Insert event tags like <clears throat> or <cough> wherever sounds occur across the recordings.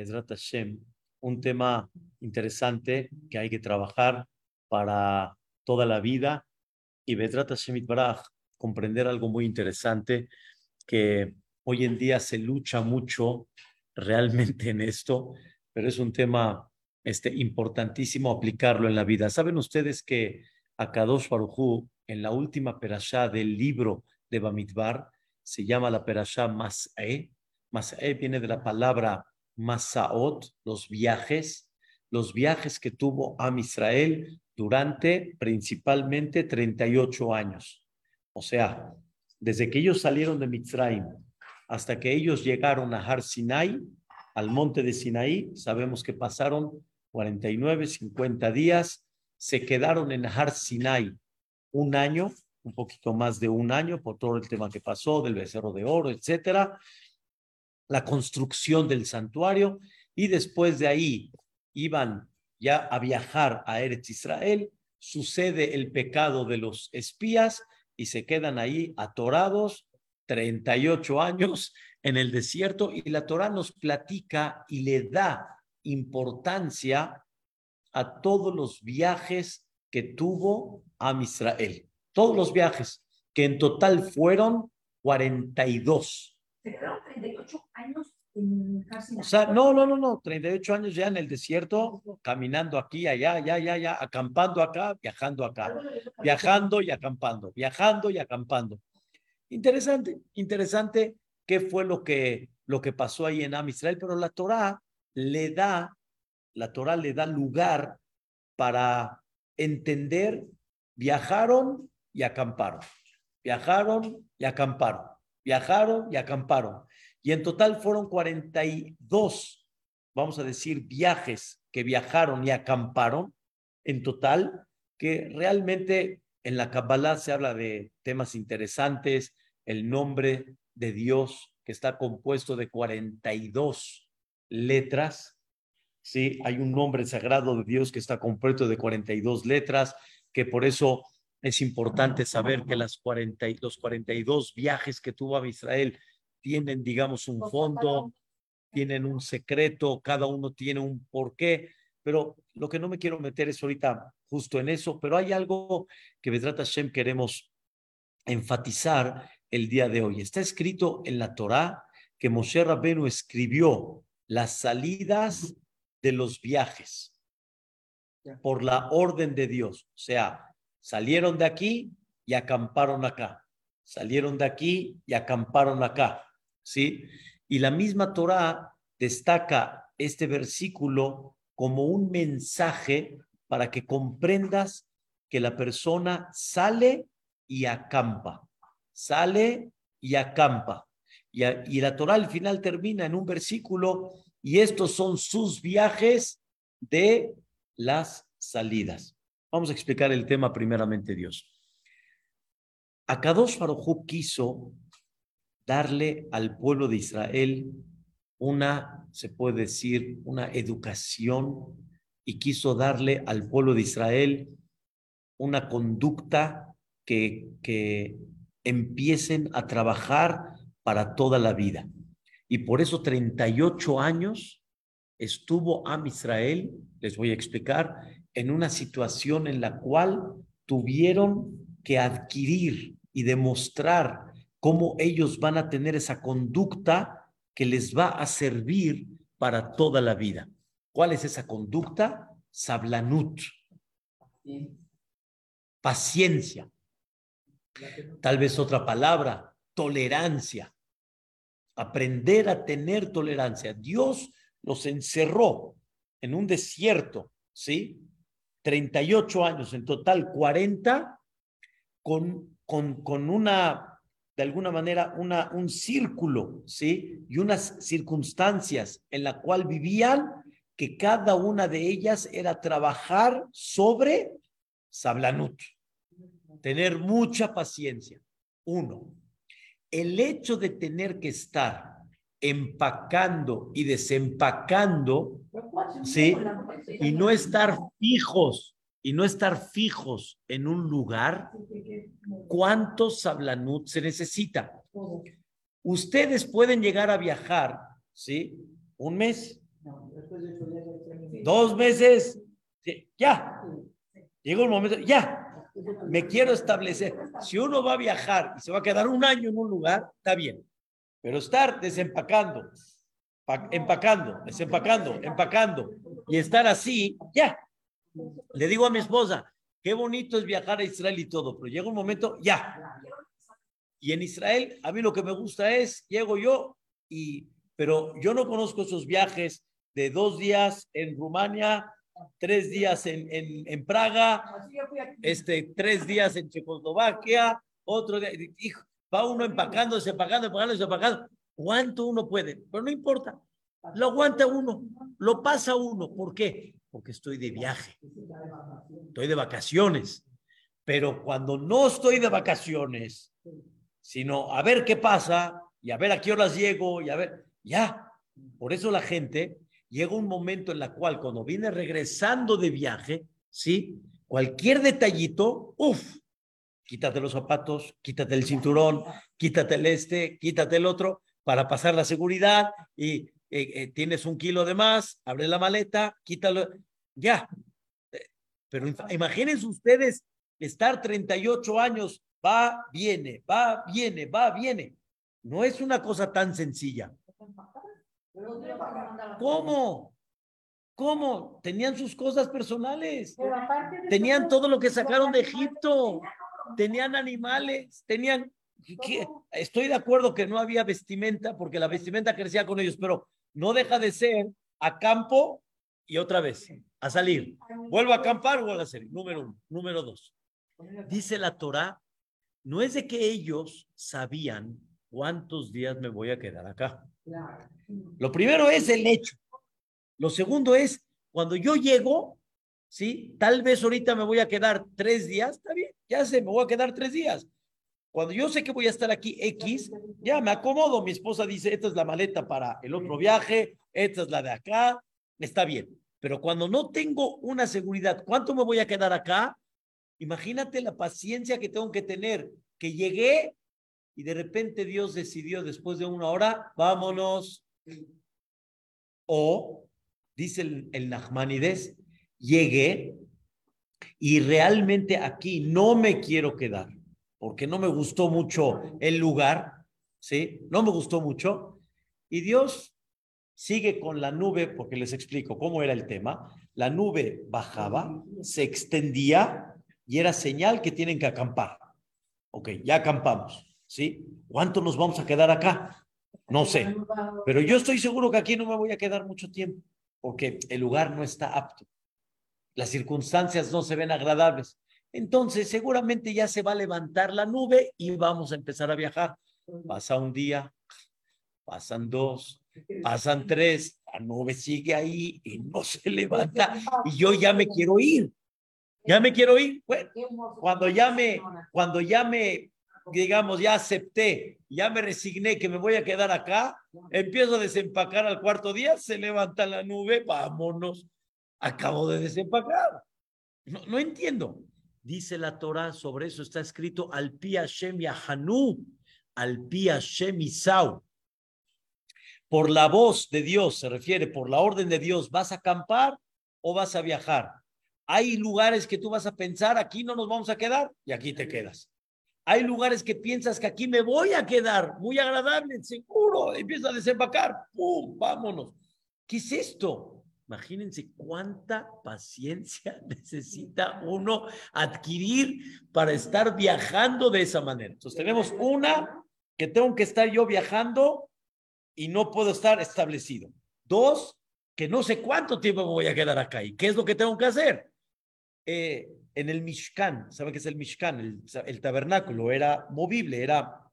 Ezrat Hashem, un tema interesante que hay que trabajar para toda la vida y Bezrat Hashem Itbaraj, comprender algo muy interesante que hoy en día se lucha mucho realmente en esto, pero es un tema este, importantísimo aplicarlo en la vida. ¿Saben ustedes que Akadosh Baruj en la última perashá del libro de Bamidbar, se llama la perashá Mas'e? Mas'e viene de la palabra Masaot, los viajes, los viajes que tuvo Am Israel durante principalmente 38 años. O sea, desde que ellos salieron de Mitzrayim hasta que ellos llegaron a Har Sinai, al monte de Sinaí, sabemos que pasaron 49, 50 días, se quedaron en Har Sinai un año, un poquito más de un año por todo el tema que pasó del becerro de oro, etcétera, la construcción del santuario y después de ahí iban ya a viajar a Eretz Israel, sucede el pecado de los espías y se quedan ahí atorados 38 años en el desierto y la Torah nos platica y le da importancia a todos los viajes que tuvo a Israel. Todos los viajes, que en total fueron 42. ¿Pero 38 años en O sea, no, no, no, no, 38 años ya en el desierto, caminando aquí, allá, allá, allá, allá, acampando acá, viajando acá, viajando y acampando, viajando y acampando. Interesante, interesante qué fue lo que, lo que pasó ahí en Am Israel, pero la Torah le da, la Torah le da lugar para entender, viajaron y acamparon, viajaron y acamparon, viajaron y acamparon. Y en total fueron 42, vamos a decir, viajes que viajaron y acamparon en total, que realmente en la Kabbalah se habla de temas interesantes, el nombre de Dios que está compuesto de 42 letras. Sí, hay un nombre sagrado de Dios que está compuesto de 42 letras, que por eso es importante saber que las 40, los 42 viajes que tuvo a Israel tienen, digamos, un fondo, tienen un secreto, cada uno tiene un porqué, pero lo que no me quiero meter es ahorita justo en eso, pero hay algo que Vedrat Hashem queremos enfatizar el día de hoy. Está escrito en la Torá que Moshe Rabenu escribió las salidas de los viajes por la orden de Dios. O sea, salieron de aquí y acamparon acá. Salieron de aquí y acamparon acá. ¿Sí? Y la misma Torá destaca este versículo como un mensaje para que comprendas que la persona sale y acampa sale y acampa. Y, y la Torah al final termina en un versículo y estos son sus viajes de las salidas. Vamos a explicar el tema primeramente Dios. Akadosh Baruj quiso darle al pueblo de Israel una, se puede decir, una educación y quiso darle al pueblo de Israel una conducta que, que empiecen a trabajar para toda la vida. Y por eso 38 años estuvo Am Israel, les voy a explicar, en una situación en la cual tuvieron que adquirir y demostrar cómo ellos van a tener esa conducta que les va a servir para toda la vida. ¿Cuál es esa conducta? Sablanut. Paciencia. Tal vez otra palabra, tolerancia. Aprender a tener tolerancia. Dios los encerró en un desierto, ¿sí? 38 años, en total 40, con, con, con una, de alguna manera, una, un círculo, ¿sí? Y unas circunstancias en la cual vivían, que cada una de ellas era trabajar sobre Sablanut tener mucha paciencia. Uno, el hecho de tener que estar empacando y desempacando, ¿sí? Y no estar fijos, y no estar fijos en un lugar, ¿cuántos sablanut se necesita? Ustedes pueden llegar a viajar, ¿sí? Un mes, Dos meses, ya. Llega un momento, ya, me quiero establecer. Si uno va a viajar y se va a quedar un año en un lugar, está bien. Pero estar desempacando, empacando, desempacando, empacando y estar así, ya. Le digo a mi esposa, qué bonito es viajar a Israel y todo, pero llega un momento, ya. Y en Israel, a mí lo que me gusta es, llego yo y, pero yo no conozco esos viajes de dos días en Rumania, tres días en, en, en Praga, este, tres días en Checoslovaquia, otro día, hijo, va uno empacando, empacando, empacando, empacando. ¿Cuánto uno puede? Pero no importa. Lo aguanta uno, lo pasa uno. ¿Por qué? Porque estoy de viaje, estoy de vacaciones. Pero cuando no estoy de vacaciones, sino a ver qué pasa y a ver a qué horas llego y a ver, ya. Por eso la gente llega un momento en la cual cuando viene regresando de viaje, ¿sí? Cualquier detallito, uff, quítate los zapatos, quítate el cinturón, quítate el este, quítate el otro, para pasar la seguridad y eh, eh, tienes un kilo de más, abre la maleta, quítalo, ya. Pero imagínense ustedes estar 38 años, va, viene, va, viene, va, viene. No es una cosa tan sencilla. ¿Cómo? ¿Cómo? Tenían sus cosas personales. Tenían todo lo que sacaron de Egipto. Tenían animales, tenían... Estoy de acuerdo que no había vestimenta porque la vestimenta crecía con ellos, pero no deja de ser a campo y otra vez a salir. Vuelvo a acampar, vuelvo a salir. Número uno. Número dos. Dice la Torah, no es de que ellos sabían cuántos días me voy a quedar acá. Lo primero es el hecho. Lo segundo es, cuando yo llego, ¿sí? Tal vez ahorita me voy a quedar tres días, está bien, ya sé, me voy a quedar tres días. Cuando yo sé que voy a estar aquí X, ya me acomodo. Mi esposa dice, esta es la maleta para el otro viaje, esta es la de acá, está bien. Pero cuando no tengo una seguridad, ¿cuánto me voy a quedar acá? Imagínate la paciencia que tengo que tener, que llegué y de repente Dios decidió después de una hora, vámonos. O, dice el, el Nachmanides, llegué y realmente aquí no me quiero quedar porque no me gustó mucho el lugar, ¿sí? No me gustó mucho. Y Dios sigue con la nube, porque les explico cómo era el tema. La nube bajaba, se extendía y era señal que tienen que acampar. Ok, ya acampamos, ¿sí? ¿Cuánto nos vamos a quedar acá? No sé, pero yo estoy seguro que aquí no me voy a quedar mucho tiempo, porque el lugar no está apto. Las circunstancias no se ven agradables entonces seguramente ya se va a levantar la nube y vamos a empezar a viajar. Pasa un día, pasan dos, pasan tres, la nube sigue ahí y no se <laughs> levanta y yo ya me quiero ir. Ya me quiero ir. Bueno, cuando ya me, cuando ya me, digamos, ya acepté, ya me resigné que me voy a quedar acá, empiezo a desempacar al cuarto día, se levanta la nube, vámonos. Acabo de desempacar. No, no entiendo. Dice la Torah, sobre eso está escrito al pi Hashem Yahanu, al pi Hashem Isau. Por la voz de Dios, se refiere, por la orden de Dios, ¿vas a acampar o vas a viajar? Hay lugares que tú vas a pensar, aquí no nos vamos a quedar y aquí te quedas. Hay lugares que piensas que aquí me voy a quedar, muy agradable, seguro, empieza a desembarcar, ¡pum! Vámonos. ¿Qué es esto? Imagínense cuánta paciencia <laughs> necesita uno adquirir para estar viajando de esa manera. Entonces tenemos una, que tengo que estar yo viajando y no puedo estar establecido. Dos, que no sé cuánto tiempo me voy a quedar acá y qué es lo que tengo que hacer. Eh, en el Mishkan, ¿sabe qué es el Mishkan? El, el tabernáculo era movible, era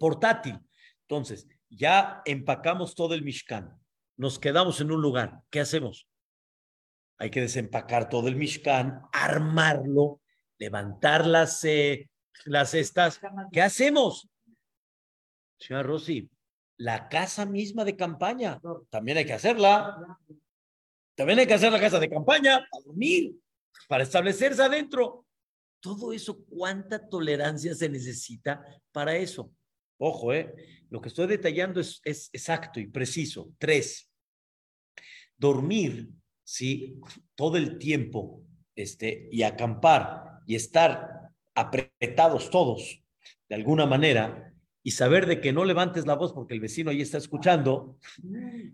portátil. Entonces, ya empacamos todo el Mishkan nos quedamos en un lugar. ¿Qué hacemos? Hay que desempacar todo el Mishkan, armarlo, levantar las, eh, las estas. ¿Qué hacemos? Señora Rossi, la casa misma de campaña, también hay que hacerla. También hay que hacer la casa de campaña para dormir, para establecerse adentro. Todo eso, ¿cuánta tolerancia se necesita para eso? Ojo, ¿eh? Lo que estoy detallando es, exacto y preciso. Tres. dormir, ¿sí? Todo el tiempo, este, y acampar y estar apretados todos, de alguna manera, y saber de que no levantes la voz porque el vecino ahí está escuchando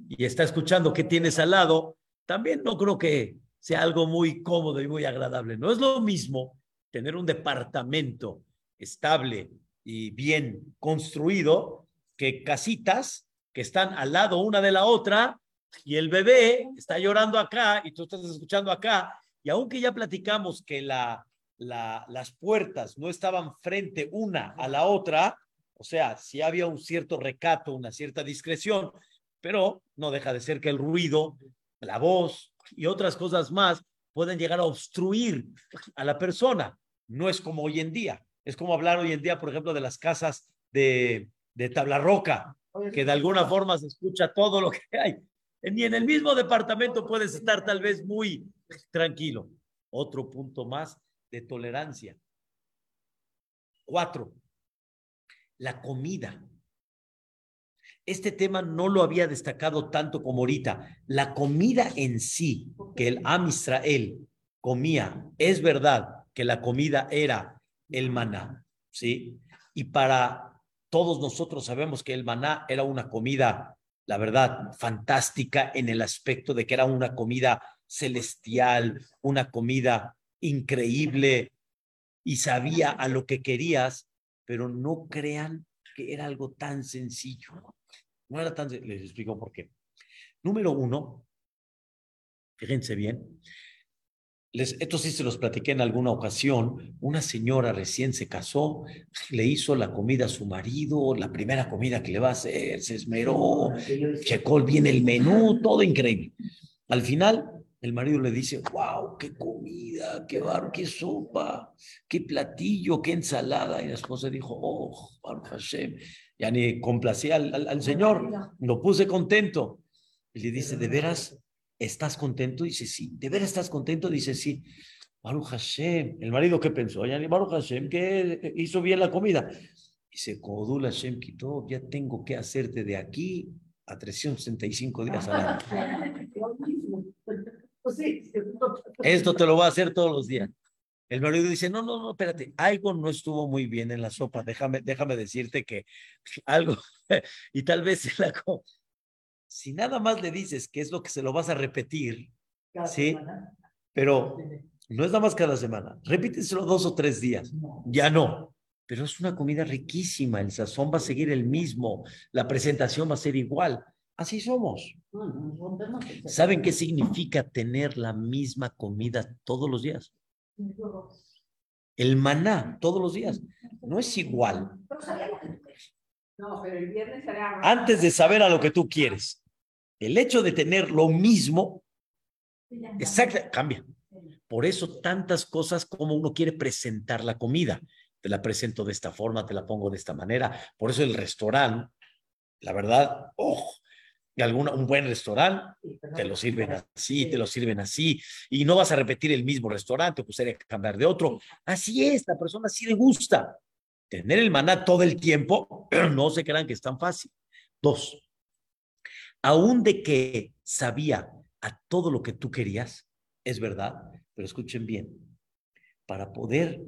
y está escuchando qué tienes al lado, también no creo que sea algo muy cómodo y muy agradable. No es lo mismo tener un departamento estable y bien construido que casitas que están al lado una de la otra y el bebé está llorando acá y tú estás escuchando acá. Y aunque ya platicamos que la, la, las puertas no estaban frente una a la otra, o sea, sí había un cierto recato, una cierta discreción, pero no deja de ser que el ruido, la voz y otras cosas más pueden llegar a obstruir a la persona. No es como hoy en día. Es como hablar hoy en día, por ejemplo, de las casas de, de tabla roca, que de alguna forma se escucha todo lo que hay. Ni en el mismo departamento puedes estar tal vez muy tranquilo. Otro punto más de tolerancia. Cuatro, la comida. Este tema no lo había destacado tanto como ahorita. La comida en sí que el Am Israel comía, es verdad que la comida era el maná, ¿sí? Y para todos nosotros sabemos que el maná era una comida, la verdad, fantástica en el aspecto de que era una comida celestial, una comida increíble y sabía a lo que querías, pero no crean que era algo tan sencillo. No era tan, les explico por qué. Número uno, fíjense bien, les, esto sí se los platiqué en alguna ocasión. Una señora recién se casó, <laughs> le hizo la comida a su marido, la primera comida que le va a hacer, se esmeró, checó bien el menú, todo increíble. Al final, el marido le dice, wow, qué comida, qué bar, qué sopa, qué platillo, qué ensalada. Y la esposa dijo, oh, Baruch Hashem. Ya ni complacía al, al Señor, lo puse contento. Y le dice, ¿de veras ¿estás contento? Dice, sí. ¿De veras estás contento? Dice, sí. Baruch Hashem, el marido qué pensó, Baruch Hashem, que hizo bien la comida. Dice, Kodul Hashem quitó, ya tengo que hacerte de aquí a 365 días al año. Esto te lo va a hacer todos los días. El marido dice, no, no, no, espérate, algo no estuvo muy bien en la sopa, déjame, déjame decirte que algo, <laughs> y tal vez la, si nada más le dices que es lo que se lo vas a repetir, ¿sí? Pero no es nada más cada semana. Repíteselo dos o tres días. Ya no. Pero es una comida riquísima. El sazón va a seguir el mismo. La presentación va a ser igual. Así somos. ¿Saben qué significa tener la misma comida todos los días? El maná todos los días. No es igual. No, pero el viernes Antes de saber a lo que tú quieres, el hecho de tener lo mismo, exacto, cambia. Por eso tantas cosas como uno quiere presentar la comida. Te la presento de esta forma, te la pongo de esta manera. Por eso el restaurante, la verdad, oh, alguna, un buen restaurante, te lo sirven así, te lo sirven así, y no vas a repetir el mismo restaurante, pues que cambiar de otro. Así es, la persona sí le gusta. Tener el maná todo el tiempo, <clears throat> no se crean que es tan fácil. Dos, aún de que sabía a todo lo que tú querías, es verdad, pero escuchen bien, para poder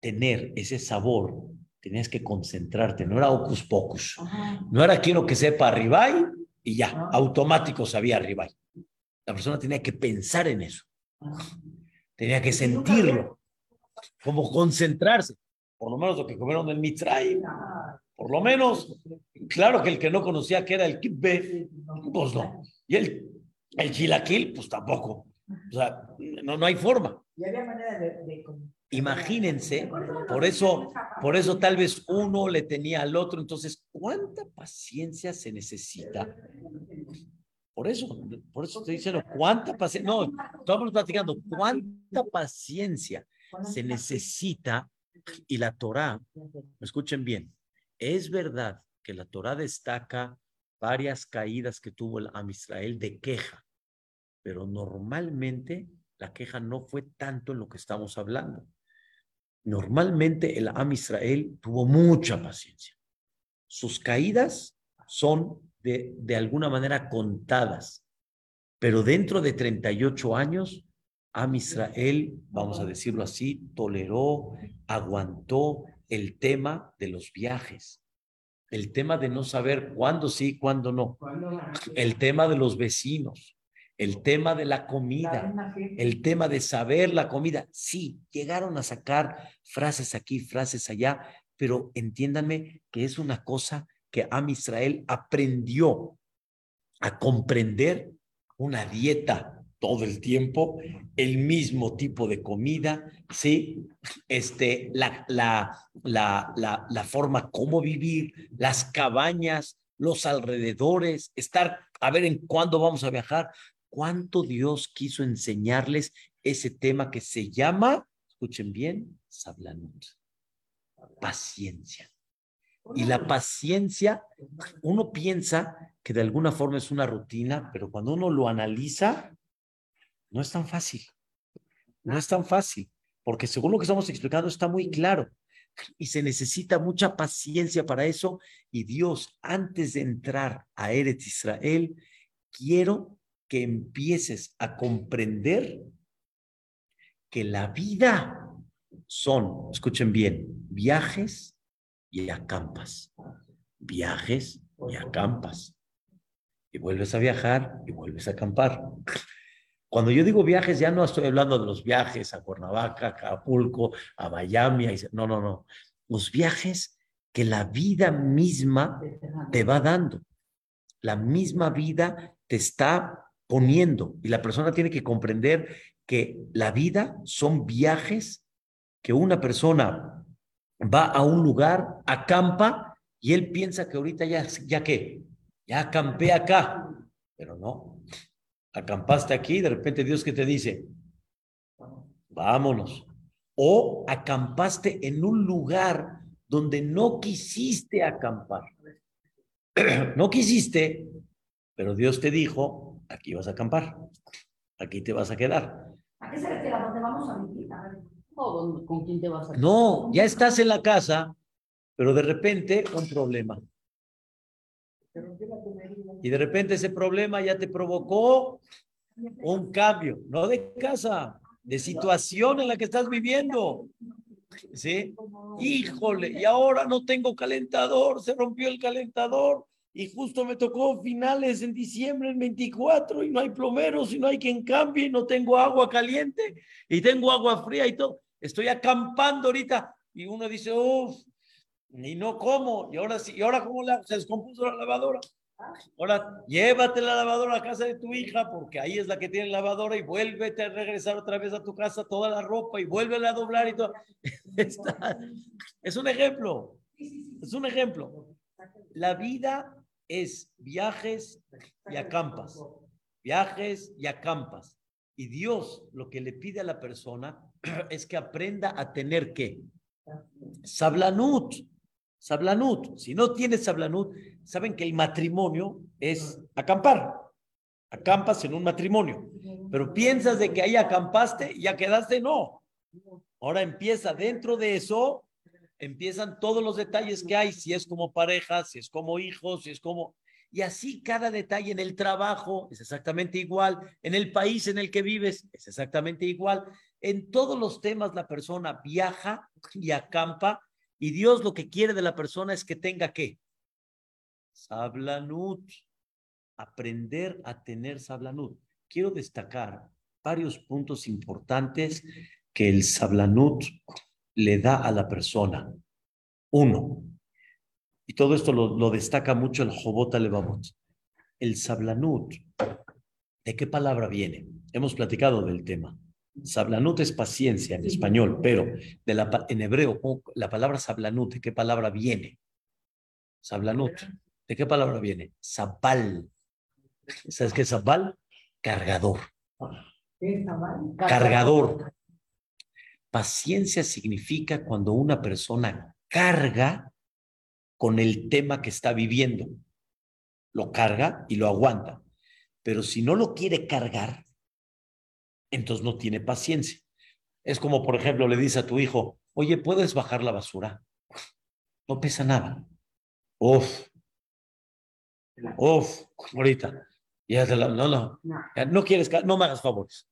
tener ese sabor, tenías que concentrarte, no era ocus pocus, no era quiero que sepa arriba y ya, automático sabía arriba. La persona tenía que pensar en eso, tenía que sentirlo, como concentrarse, por lo menos lo que comieron en Mitzray, por lo menos, claro que el que no conocía que era el kibbeh, pues no. Y el, el chilaquil, pues tampoco. O sea, no, no hay forma. Imagínense, por eso, por eso tal vez uno le tenía al otro. Entonces, ¿cuánta paciencia se necesita? Por eso, por eso estoy diciendo, ¿cuánta paciencia? No, estamos platicando, ¿cuánta paciencia se necesita? Y la Torah, escuchen bien, es verdad que la Torah destaca varias caídas que tuvo el Am Israel de queja, pero normalmente la queja no fue tanto en lo que estamos hablando. Normalmente el Am Israel tuvo mucha paciencia. Sus caídas son de, de alguna manera contadas, Pero dentro de 38 años, Am Israel, vamos a decirlo así, toleró, aguantó el tema de los viajes, el tema de no saber cuándo sí, cuándo no, el tema de los vecinos, el tema de la comida, el tema de saber la comida. Sí, llegaron a sacar frases aquí, frases allá, pero entiéndanme que es una cosa que Am Israel aprendió a comprender una dieta todo el tiempo, el mismo tipo de comida, ¿sí? Este, la, la, la, la, la forma como vivir, las cabañas, los alrededores, estar, a ver en cuándo vamos a viajar, cuánto Dios quiso enseñarles ese tema que se llama, escuchen bien, sablanut, paciencia. Y la paciencia, uno piensa que de alguna forma es una rutina, pero cuando uno lo analiza, no es tan fácil. No es tan fácil, porque según lo que estamos explicando está muy claro. Y se necesita mucha paciencia para eso. Y Dios, antes de entrar a Eretz Israel, quiero que empieces a comprender que la vida son, escuchen bien, viajes y acampas. Viajes y acampas. Y vuelves a viajar y vuelves a acampar. Cuando yo digo viajes, ya no estoy hablando de los viajes a Cuernavaca, a Acapulco, a Miami. No, no, no. Los viajes que la vida misma te va dando. La misma vida te está poniendo. Y la persona tiene que comprender que la vida son viajes que una persona va a un lugar, acampa, y él piensa que ahorita ya, ya qué, ya acampé acá, pero no. Acampaste aquí, de repente Dios que te dice, vámonos. O acampaste en un lugar donde no quisiste acampar. <clears throat> no quisiste, pero Dios te dijo, aquí vas a acampar, aquí te vas a quedar. ¿A qué se refiere? ¿A dónde vamos a vivir? ¿Con quién te vas a No, ya estás en la casa, pero de repente un problema. Y de repente ese problema ya te provocó un cambio, no de casa, de situación en la que estás viviendo. ¿Sí? Híjole, y ahora no tengo calentador, se rompió el calentador y justo me tocó finales en diciembre, el 24, y no hay plomeros y no hay quien cambie, y no tengo agua caliente y tengo agua fría y todo. Estoy acampando ahorita y uno dice, uff, ni no como, y ahora sí, y ahora cómo la, se descompuso la lavadora. Ahora llévate la lavadora a casa de tu hija porque ahí es la que tiene lavadora y vuélvete a regresar otra vez a tu casa toda la ropa y vuélvela a doblar y todo. <laughs> es un ejemplo, es un ejemplo. La vida es viajes y acampas, viajes y acampas. Y Dios lo que le pide a la persona <clears throat> es que aprenda a tener qué? Sablanut. Sablanut. Si no tienes sablanut, saben que el matrimonio es acampar. Acampas en un matrimonio. Pero piensas de que ahí acampaste y ya quedaste, no. Ahora empieza dentro de eso, empiezan todos los detalles que hay, si es como pareja, si es como hijos, si es como... Y así cada detalle en el trabajo es exactamente igual, en el país en el que vives es exactamente igual. En todos los temas la persona viaja y acampa y Dios lo que quiere de la persona es que tenga qué? Sablanut. Aprender a tener sablanut. Quiero destacar varios puntos importantes que el sablanut le da a la persona. Uno, y todo esto lo, destaca mucho el Jobot Levavot. El sablanut, ¿de qué palabra viene? Hemos platicado del tema. Sablanut es paciencia en español, pero de la, en hebreo, la palabra sablanut, ¿de qué palabra viene? Sablanut, ¿de qué palabra viene? Sabal. ¿Sabes qué es sabal? Cargador. Cargador. Paciencia significa cuando una persona carga con el tema que está viviendo. Lo carga y lo aguanta. Pero si no lo quiere cargar, entonces no tiene paciencia. Es como, por ejemplo, le dice a tu hijo, oye, ¿puedes bajar la basura? No pesa nada. Uf, uf, ahorita. Y ella te la- no, no, No. ya no quieres, no me hagas favores.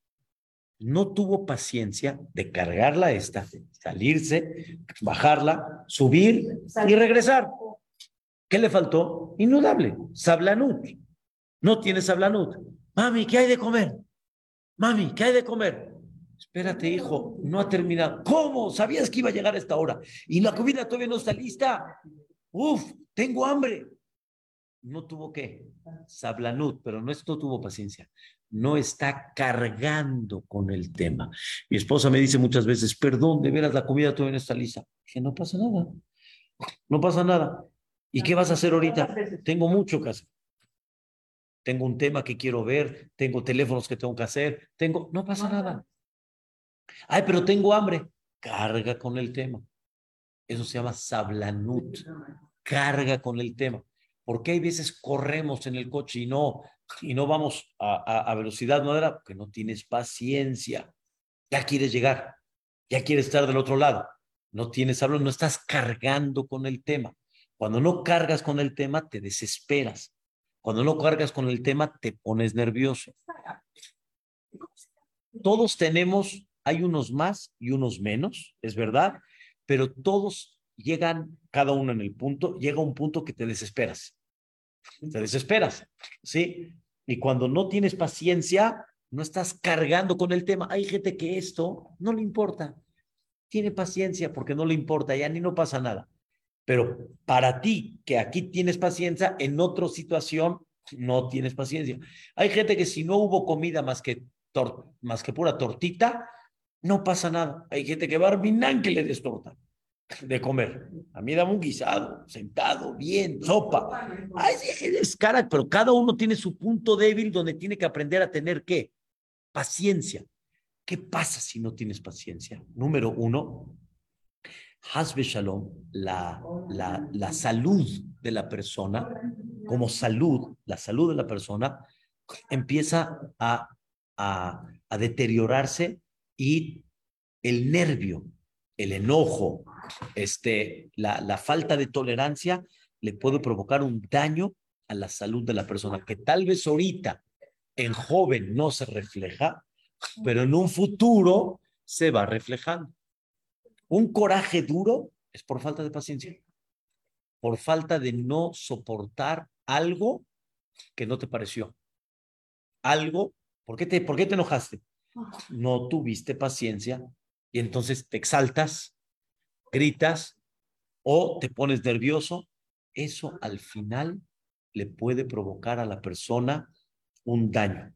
No tuvo paciencia de cargarla esta, salirse, bajarla, subir y regresar. ¿Qué le faltó? Inudable, sablanut. No tiene sablanut. Mami, ¿qué hay de comer? Mami, ¿qué hay de comer? Espérate, hijo, no ha terminado. ¿Cómo? ¿Sabías que iba a llegar a esta hora? Y la comida todavía no está lista. Uf, tengo hambre. No tuvo qué? Sablanut, pero no, es- no tuvo paciencia. No está cargando con el tema. Mi esposa me dice muchas veces, perdón, de veras la comida todavía no está lista. Dije, no pasa nada. No pasa nada. ¿Y qué vas a hacer ahorita? Tengo mucho que hacer. Tengo un tema que quiero ver, tengo teléfonos que tengo que hacer, tengo, no pasa nada. Ay, pero tengo hambre. Carga con el tema. Eso se llama sablanut. Carga con el tema. Porque hay veces corremos en el coche y no, y no vamos a, a- a velocidad moderada porque no tienes paciencia. Ya quieres llegar, ya quieres estar del otro lado. No tienes hablo, no estás cargando con el tema. Cuando no cargas con el tema, te desesperas. Cuando no cargas con el tema, te pones nervioso. Todos tenemos, hay unos más y unos menos, es verdad, pero todos llegan, cada uno en el punto, llega un punto que te desesperas. Te desesperas, ¿sí? Y cuando no tienes paciencia, no estás cargando con el tema. Hay gente que esto no le importa. Tiene paciencia porque no le importa, ya ni no pasa nada. Pero para ti, que aquí tienes paciencia, en otra situación no tienes paciencia. Hay gente que si no hubo comida más que, más que pura tortita, no pasa nada. Hay gente que va a Arminán que le des torta de comer. A mí dame un guisado, sentado, bien, sopa. Ay, es cara, pero cada uno tiene su punto débil donde tiene que aprender a tener qué? Paciencia. ¿Qué pasa si no tienes paciencia? Número uno, Hasbe Shalom, la, la, la salud de la persona, como salud, la salud de la persona, empieza a, a, a deteriorarse y el nervio, el enojo, este, la, la falta de tolerancia le puede provocar un daño a la salud de la persona, que tal vez ahorita en joven no se refleja, pero en un futuro se va reflejando. Un coraje duro es por falta de paciencia, por falta de no soportar algo que no te pareció. Algo, ¿por qué te, por qué te enojaste? No tuviste paciencia y entonces te exaltas, gritas o te pones nervioso. Eso al final le puede provocar a la persona un daño.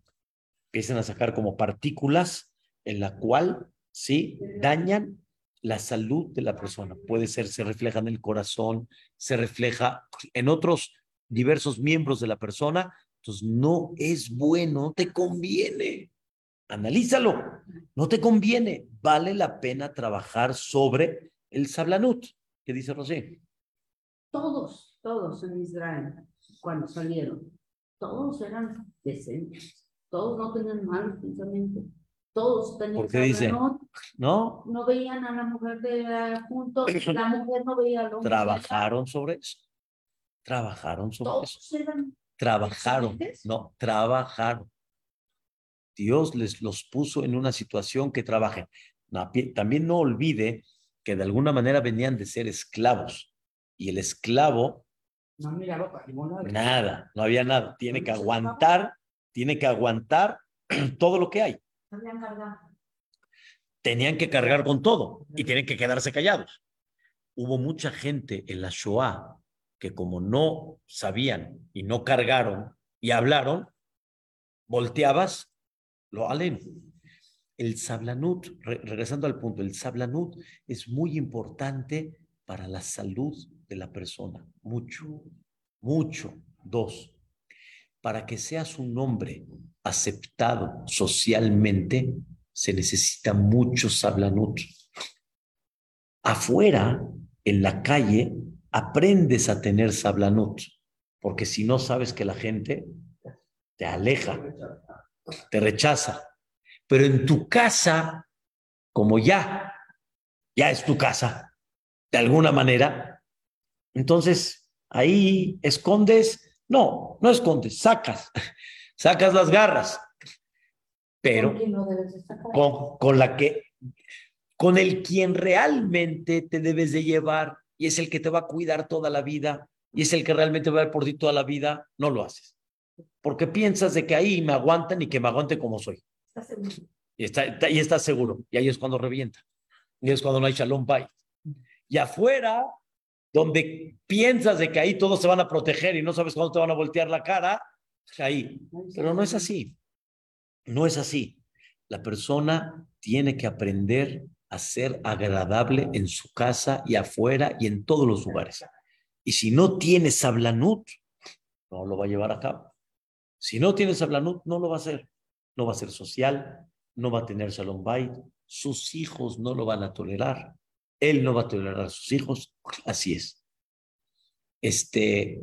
Empiezan a sacar como partículas en la cual, sí, dañan la salud de la persona. Puede ser, se refleja en el corazón, se refleja en otros diversos miembros de la persona. Entonces, no es bueno, no te conviene. Analízalo, no te conviene. Vale la pena trabajar sobre el sablanut. ¿Qué dice Rosé? Todos, todos en Israel, cuando salieron, todos eran decentes. Todos no tenían malos pensamientos. Todos tenían ¿Por qué dice? ¿No? No veían a la mujer de eh, juntos, la mujer no veía al hombre. Trabajaron sobre eso. Trabajaron sobre eso. Todos eran Trabajaron. No, trabajaron. Dios les los puso en una situación que trabajen. También no olvide que de alguna manera venían de ser esclavos. Y el esclavo, No nada, no había nada. Tiene que aguantar, tiene que aguantar <clears throat> todo lo que hay. Tenían que cargar con todo y tienen que quedarse callados. Hubo mucha gente en la Shoah que como no sabían y no cargaron y hablaron, volteabas, lo alen. El sablanut, re- regresando al punto, el sablanut es muy importante para la salud de la persona. Mucho, mucho. Dos, para que seas un hombre aceptado socialmente, se necesita mucho sablanut. Afuera, en la calle, aprendes a tener sablanut, porque si no sabes que la gente te aleja, te rechaza. Pero en tu casa, como ya, ya es tu casa, de alguna manera, entonces ahí escondes, no, no escondes, sacas, <laughs> sacas las garras, pero ¿Con con la que, con el quien realmente te debes de llevar y es el que te va a cuidar toda la vida y es el que realmente va a ver por ti toda la vida, no lo haces. Porque piensas de que ahí me aguantan y que me aguante como soy. Y, está, está- y estás seguro. Y ahí es cuando revienta. Y es cuando no hay shalom bait. Y afuera, donde piensas de que ahí todos se van a proteger y no sabes cuándo te van a voltear la cara, ahí. Pero no es así. No es así. La persona tiene que aprender a ser agradable en su casa y afuera y en todos los lugares. Y si no tiene sablanut, no lo va a llevar a cabo. Si no tiene sablanut, no lo va a hacer. No va a ser social, no va a tener salón bait, sus hijos no lo van a tolerar. Él no va a tolerar a sus hijos. Así es. Este,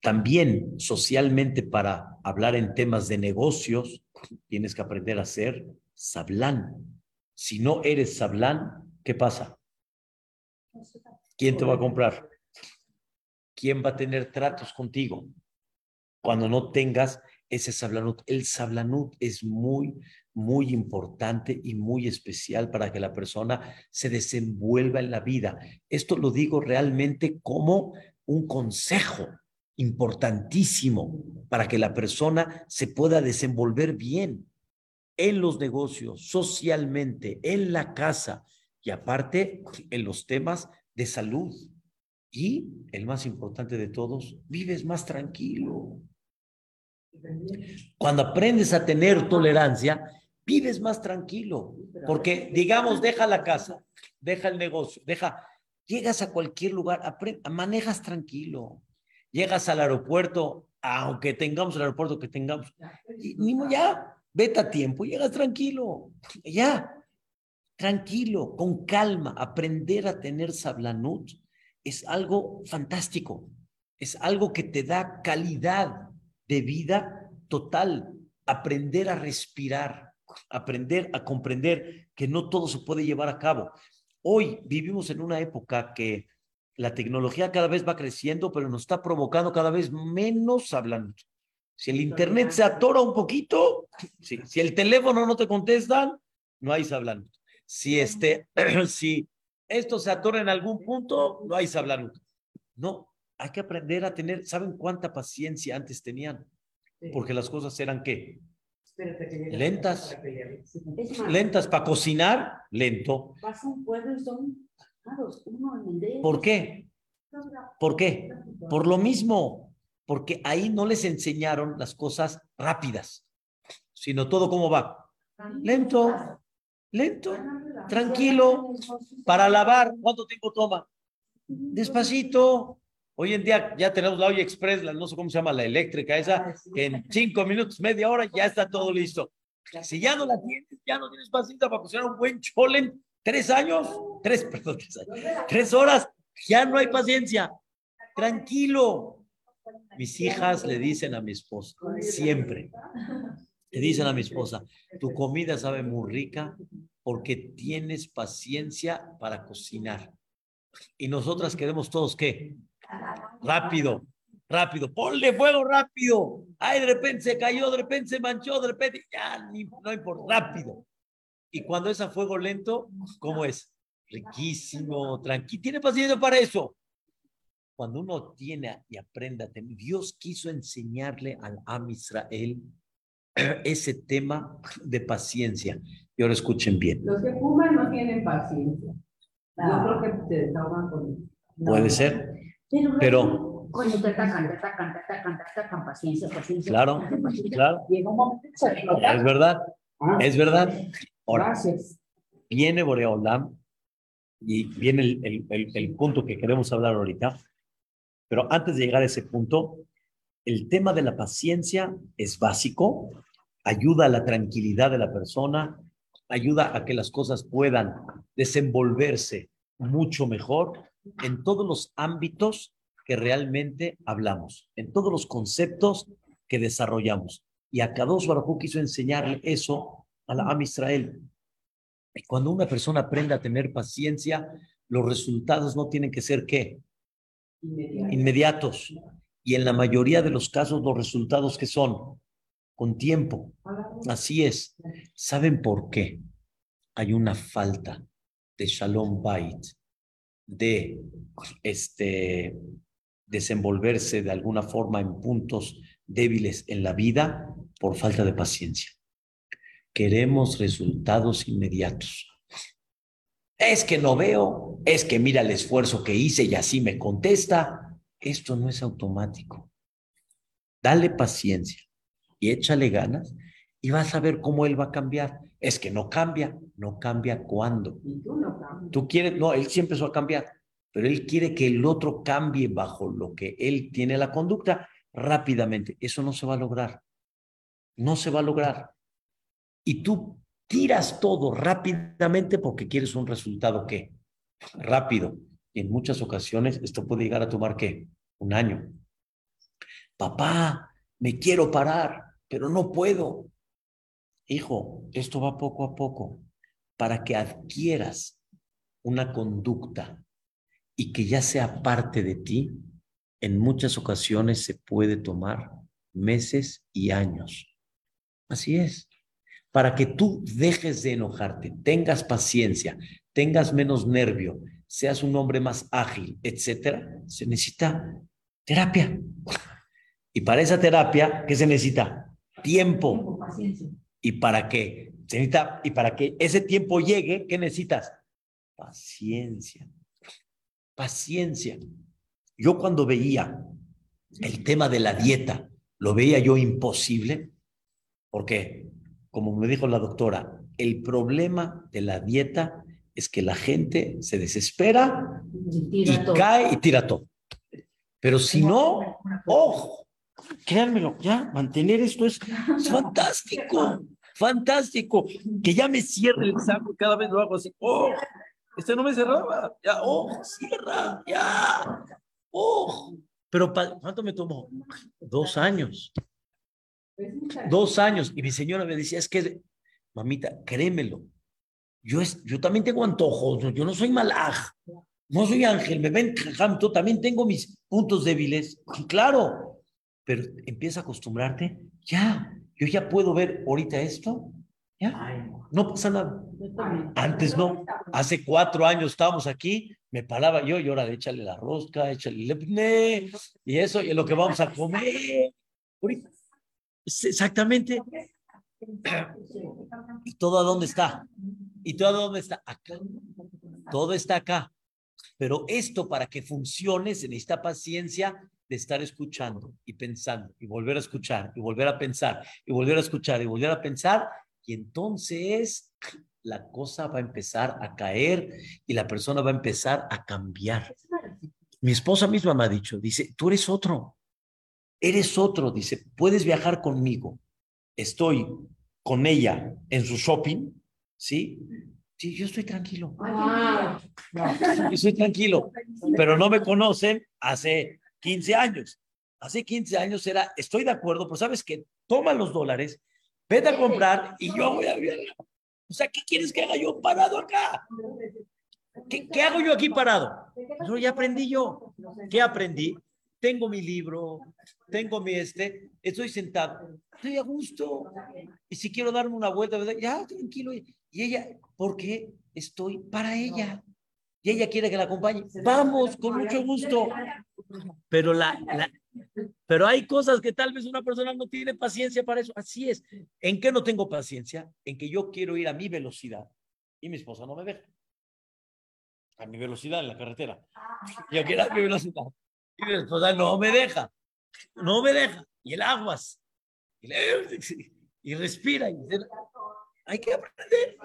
también socialmente para hablar en temas de negocios, tienes que aprender a ser sablán. Si no eres sablán, ¿qué pasa? ¿Quién te va a comprar? ¿Quién va a tener tratos contigo? Cuando no tengas ese sablanut. El sablanut es muy, muy importante y muy especial para que la persona se desenvuelva en la vida. Esto lo digo realmente como un consejo importantísimo para que la persona se pueda desenvolver bien en los negocios, socialmente, en la casa y aparte en los temas de salud. Y el más importante de todos, vives más tranquilo. Cuando aprendes a tener tolerancia, vives más tranquilo. Porque, digamos, deja la casa, deja el negocio, deja, llegas a cualquier lugar, manejas tranquilo. Llegas al aeropuerto, aunque tengamos el aeropuerto que tengamos, y ya, vete a tiempo, llegas tranquilo, ya, tranquilo, con calma. Aprender a tener sablanut es algo fantástico, es algo que te da calidad de vida total. Aprender a respirar, aprender a comprender que no todo se puede llevar a cabo. Hoy vivimos en una época que la tecnología cada vez va creciendo, pero nos está provocando cada vez menos hablando. Si el internet se atora un poquito, sí. si el teléfono no te contestan, no hay hablando. Si este, <clears throat> si esto se atora en algún punto, no hay hablando. No, hay que aprender a tener, ¿saben cuánta paciencia antes tenían? Porque las cosas eran qué? Lentas. Lentas para cocinar, lento. Un pueblo y son uno en el dedo. ¿Por qué? ¿Por qué? Por lo mismo, porque ahí no les enseñaron las cosas rápidas, sino todo cómo va. Lento, lento, tranquilo, para lavar, ¿cuánto tiempo toma? Despacito. Hoy en día ya tenemos la olla express, la, no sé cómo se llama, la eléctrica esa, que en cinco minutos, media hora ya está todo listo. Si ya no la tienes, ya no tienes paciencia para cocinar un buen cholen, tres años, tres, perdón, tres años, tres horas, ya no hay paciencia. Tranquilo. Mis hijas le dicen a mi esposa, siempre, le dicen a mi esposa, tu comida sabe muy rica porque tienes paciencia para cocinar. Y nosotras queremos todos, ¿qué? Rápido, rápido, ponle fuego rápido. Ay, de repente se cayó, de repente se manchó, de repente, ya, ni, no importa, rápido. Y cuando es a fuego lento, ¿cómo es? Riquísimo, tranquilo. Tiene paciencia para eso. Cuando uno tiene y aprenda, Dios quiso enseñarle al Am Israel <clears throat> ese tema de paciencia. Y ahora escuchen bien. Los que fuman no tienen paciencia. Yo creo que te desahogan con Puede ser, Pero, pero cuando te atacan, te atacan, te atacan, te atacan, paciencia, paciencia. Claro, paciencia. claro. Llega un momento es verdad, Ah, es verdad. Ahora, Gracias. viene Boreolam y viene el, el- el- el punto que queremos hablar ahorita, pero antes de llegar a ese punto, el tema de la paciencia es básico, ayuda a la tranquilidad de la persona, ayuda a que las cosas puedan desenvolverse mucho mejor en todos los ámbitos que realmente hablamos, en todos los conceptos que desarrollamos. Y a Kadosh Baruj quiso enseñarle eso a la Am Israel. Y cuando una persona aprende a tener paciencia, los resultados no tienen que ser qué? Inmediato. Inmediatos. Y en la mayoría de los casos, los resultados que son con tiempo. Así es. ¿Saben por qué? Hay una falta de Shalom Bait, de este, desenvolverse de alguna forma en puntos débiles en la vida por falta de paciencia. Queremos resultados inmediatos. Es que no veo, es que mira el esfuerzo que hice y así me contesta. Esto no es automático. Dale paciencia y échale ganas y vas a ver cómo él va a cambiar. Es que no cambia, no cambia cuando. Tú quieres, no, él siempre va a cambiar, pero él quiere que el otro cambie bajo lo que él tiene la conducta rápidamente. Eso no se va a lograr. No se va a lograr. Y tú tiras todo rápidamente porque quieres un resultado que rápido. Y en muchas ocasiones esto puede llegar a tomar qué? Un año. Papá, me quiero parar, pero no puedo. Hijo, esto va poco a poco para que adquieras una conducta y que ya sea parte de ti, en muchas ocasiones se puede tomar meses y años. Así es. Para que tú dejes de enojarte, tengas paciencia, tengas menos nervio, seas un hombre más ágil, etcétera, se necesita terapia. Y para esa terapia, ¿qué se necesita? Tiempo. ¿Y para qué? Se necesita, y para que ese tiempo llegue, ¿qué necesitas? Paciencia. Paciencia. Yo cuando veía el tema de la dieta, lo veía yo imposible, porque, como me dijo la doctora, el problema de la dieta es que la gente se desespera y, cae y tira todo. Pero si no, ojo, créanmelo, ya, mantener esto es, <laughs> fantástico, fantástico. Que ya me cierre el saco cada vez lo hago así, oh, este no me cerraba, ya, oh, cierra, ya. ¡Oh! Pero ¿cuánto me tomó? Dos años. Dos años. Y mi señora me decía, es que, mamita, créemelo. Yo, es, yo también tengo antojos, yo no soy malaj, no soy ángel, me ven, yo también tengo mis puntos débiles. Claro, pero empieza a acostumbrarte, ya, yo ya puedo ver ahorita esto, ya, no pasa nada. Antes no, hace cuatro años estábamos aquí, me paraba yo y ahora échale la rosca, échale el y eso, y lo que vamos a comer. Exactamente. ¿Y todo a dónde está? ¿Y todo a dónde está? Acá. Todo está acá. Pero esto para que funcione se necesita paciencia de estar escuchando y pensando y volver a escuchar y volver a pensar y volver a escuchar y volver a pensar. Y entonces la cosa va a empezar a caer y la persona va a empezar a cambiar. Mi esposa misma me ha dicho, dice, tú eres otro, eres otro, dice, puedes viajar conmigo. Estoy con ella en su shopping, ¿sí? Sí, yo estoy tranquilo. Yo estoy tranquilo, pero no me conocen hace 15 años. Hace 15 años era, estoy de acuerdo, pero sabes que toma los dólares, vete a comprar y yo voy a viajar. O sea, ¿qué quieres que haga yo parado acá? ¿Qué, qué hago yo aquí parado? Eso ya aprendí yo. ¿Qué aprendí? Tengo mi libro, tengo mi este, estoy sentado, estoy a gusto. Y si quiero darme una vuelta, ya, tranquilo. Y ella, ¿por qué estoy para ella? Y ella quiere que la acompañe. Vamos, con mucho gusto. Pero la, la, pero hay cosas que tal vez una persona no tiene paciencia para eso. Así es. ¿En qué no tengo paciencia? En que yo quiero ir a mi velocidad y mi esposa no me deja. A mi velocidad en la carretera. Yo quiero a mi velocidad. Y mi esposa no me deja. No me deja. Y el aguas. Y, y respira. Y hay que aprender.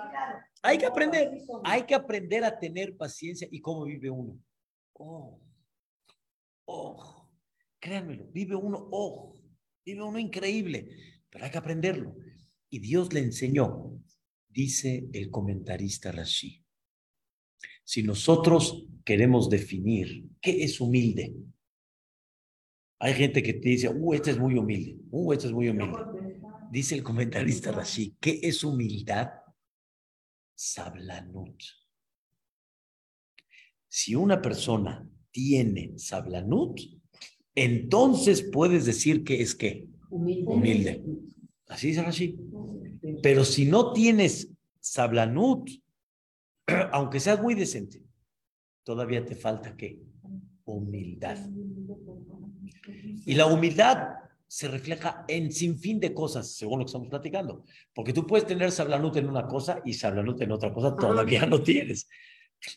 Hay que aprender. Hay que aprender a tener paciencia. ¿Y cómo vive uno? Oh. Oh Créanmelo, vive uno, oh, vive uno increíble, pero hay que aprenderlo. Y Dios le enseñó, dice el comentarista Rashi. Si nosotros queremos definir qué es humilde, hay gente que te dice, uh, este es muy humilde, uh, este es muy humilde. Dice el comentarista Rashi, ¿qué es humildad? Sablanut. Si una persona tiene sablanut, entonces puedes decir que es que humilde. Así dice Rashi. Pero si no tienes sablanut, <clears throat> aunque seas muy decente, todavía te falta qué? Humildad. Y la humildad se refleja en sin fin de cosas, según lo que estamos platicando. Porque tú puedes tener sablanut en una cosa y sablanut en otra cosa, todavía no tienes.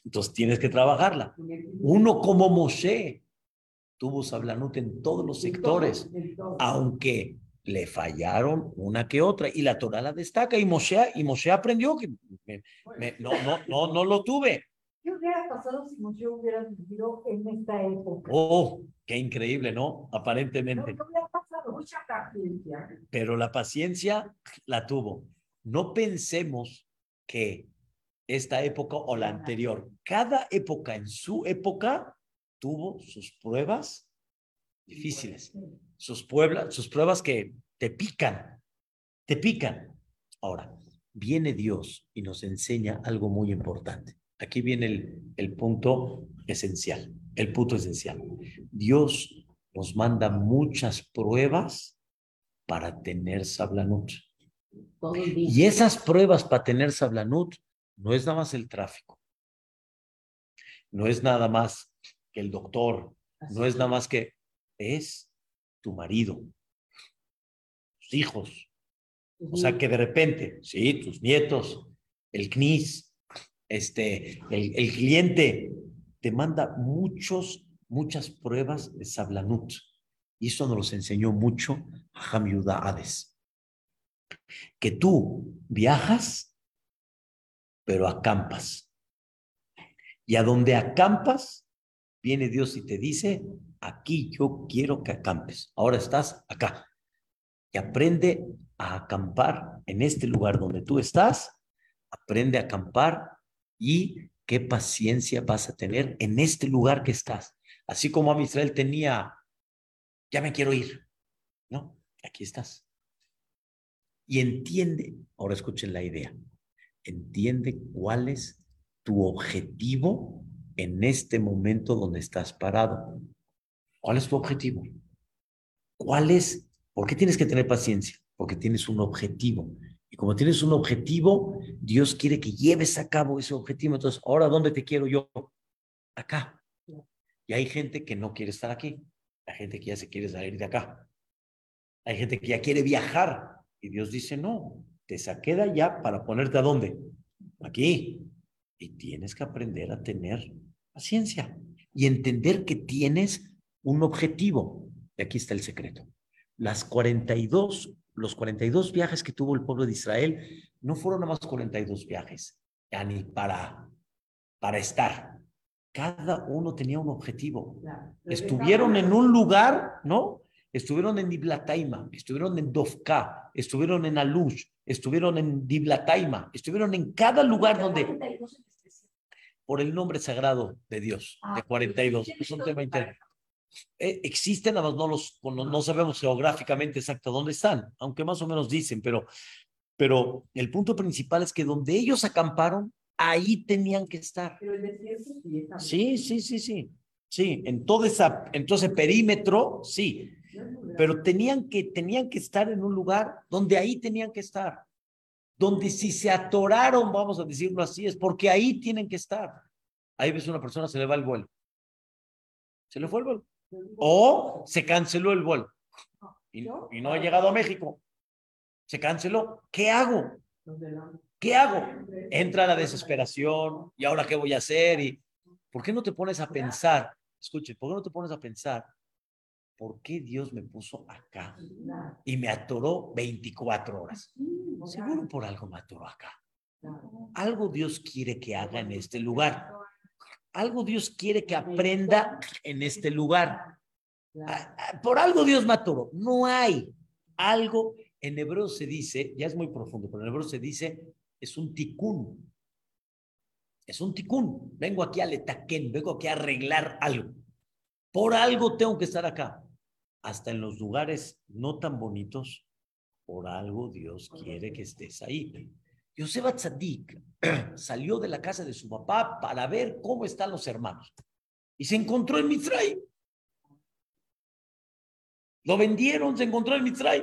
Entonces tienes que trabajarla. Uno como Moshe tuvo sablanut en todos los sectores, aunque le fallaron una que otra y la Torah la destaca y Moshe, y Moshe aprendió que no, no, no, no lo tuve. ¿Qué hubiera pasado si Moshe hubiera vivido en esta época? Oh, qué increíble, ¿no? Aparentemente. No, hubiera pasado mucha paciencia. Pero la paciencia la tuvo. No pensemos que esta época o la anterior, cada época en su época tuvo sus pruebas difíciles, sus, pueblas, sus pruebas que te pican, te pican. Ahora, viene Dios y nos enseña algo muy importante. Aquí viene el, el punto esencial, el punto esencial. Dios nos manda muchas pruebas para tener sablanut. Y esas pruebas para tener sablanut no es nada más el tráfico, no es nada más que el doctor, no es nada más que es tu marido, tus hijos. O sea que de repente, sí, tus nietos, el CNIS, este, el, el cliente te manda muchos, muchas pruebas de Sablanut. Y eso nos los enseñó mucho a Hades. Que tú viajas, pero acampas. Y a donde acampas, viene Dios y te dice, aquí yo quiero que acampes. Ahora estás acá. Y aprende a acampar en este lugar donde tú estás. Aprende a acampar y qué paciencia vas a tener en este lugar que estás. Así como a Israel tenía, ya me quiero ir. No, aquí estás. Y entiende, ahora escuchen la idea, entiende cuál es tu objetivo en este momento donde estás parado. ¿Cuál es tu objetivo? ¿Cuál es? ¿Por qué tienes que tener paciencia? Porque tienes un objetivo. Y como tienes un objetivo, Dios quiere que lleves a cabo ese objetivo. Entonces, ahora, ¿dónde te quiero yo? Acá. Y hay gente que no quiere estar aquí. Hay gente que ya se quiere salir de acá. Hay gente que ya quiere viajar. Y Dios dice, no, te saqué de allá para ponerte a dónde? Aquí. Y tienes que aprender a tener paciencia y entender que tienes un objetivo. Y aquí está el secreto. Las 42, los 42 viajes que tuvo el pueblo de Israel no fueron nada más 42 viajes, ni para, para estar. Cada uno tenía un objetivo. Estuvieron en un lugar, ¿no? Estuvieron en Diblataima, estuvieron en Dovka, estuvieron en Alush, estuvieron en Diblataima, estuvieron en cada lugar donde por el nombre sagrado de Dios, de 42. Es un tema interesante. Eh, existen, nada más no, los, no, sabemos geográficamente exacto dónde están, aunque más o menos dicen, pero, pero el punto principal es que donde ellos acamparon, ahí tenían que estar. sí, sí, sí, sí. Sí, en todo, esa, en todo ese perímetro, sí. Pero tenían que, tenían que estar en un lugar donde ahí tenían que estar. Donde si se atoraron, vamos a decirlo así, es porque ahí tienen que estar. Ahí ves una persona, se le va el vuelo. Se le fue el vuelo o se canceló el vuelo y, no ha llegado a México. Se canceló. ¿Qué hago? ¿Qué hago? Entra la desesperación y ahora qué voy a hacer y ¿por qué no te pones a pensar? Escuche, ¿por qué no te pones a pensar? ¿Por qué Dios me puso acá y me atoró 24 horas? Seguro por algo me atoró acá. Algo Dios quiere que haga en este lugar algo Dios quiere que aprenda en este lugar. Ah, ah, por algo Dios mató. No hay algo, en hebreo se dice, ya es muy profundo, pero en hebreo se dice, es un ticún. Es un ticún. Vengo aquí a letaquén, vengo aquí a arreglar algo. Por algo tengo que estar acá. Hasta en los lugares no tan bonitos, por algo Dios quiere que estés ahí. Yosef Tzadik <clears throat> salió de la casa de su papá para ver cómo están los hermanos y se encontró en Mitzray. Lo vendieron, se encontró en Mitzray.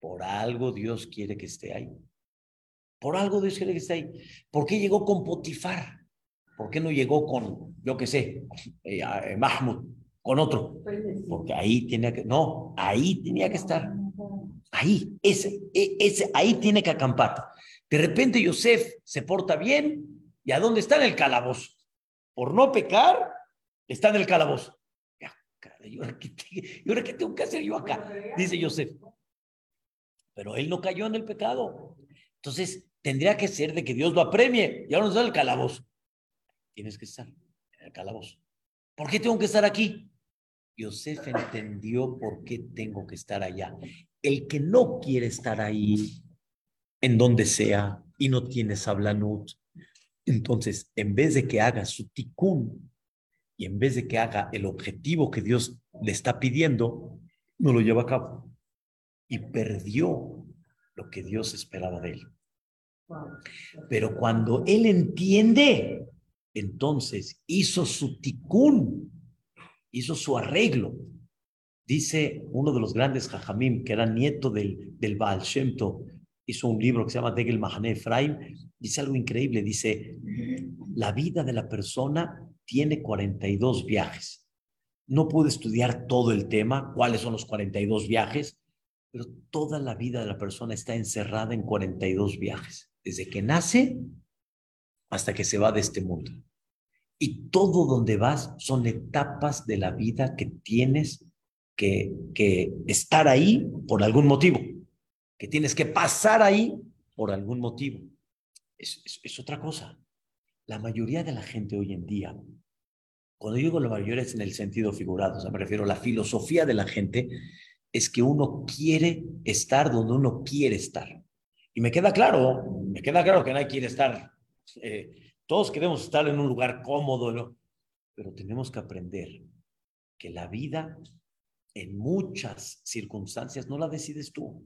Por algo Dios quiere que esté ahí. Por algo Dios quiere que esté ahí. ¿Por qué llegó con Potifar? ¿Por qué no llegó con, yo qué sé, eh, eh, Mahmoud, con otro? Porque ahí tenía que, no, ahí tenía que estar. Ahí, ese, e, ese, ahí tiene que acampar. De repente Yosef se porta bien y ¿a dónde está en el calabozo? Por no pecar, está en el calabozo. ¿Y ahora qué, tengo que hacer yo acá? Dice Yosef. Pero él no cayó en el pecado. Entonces, tendría que ser de que Dios lo apremie y ahora no está en el calabozo. Tienes que estar en el calabozo. ¿Por qué tengo que estar aquí? Yosef entendió por qué tengo que estar allá. El que no quiere estar ahí, en donde sea, y no tiene sablanut, entonces, en vez de que haga su tikkun y en vez de que haga el objetivo que Dios le está pidiendo, no lo lleva a cabo. Y perdió lo que Dios esperaba de él. Pero cuando él entiende, entonces hizo su tikkun, hizo su arreglo. Dice uno de los grandes jajamim, que era nieto del, del Baal Shem hizo un libro que se llama Degel Mahane Efraim, dice algo increíble, dice, la vida de la persona tiene 42 viajes. No pude estudiar todo el tema, cuáles son los 42 viajes, pero toda la vida de la persona está encerrada en 42 viajes, desde que nace hasta que se va de este mundo. Y todo donde vas son etapas de la vida que tienes que, estar ahí por algún motivo, que tienes que pasar ahí por algún motivo. Es, es otra cosa. La mayoría de la gente hoy en día cuando digo la mayoría es en el sentido figurado, o sea, me refiero a la filosofía de la gente, es que uno quiere estar donde uno quiere estar. Y me queda claro, me queda claro que nadie quiere estar, eh, todos queremos estar en un lugar cómodo. Pero tenemos que aprender que la vida en muchas circunstancias no la decides tú.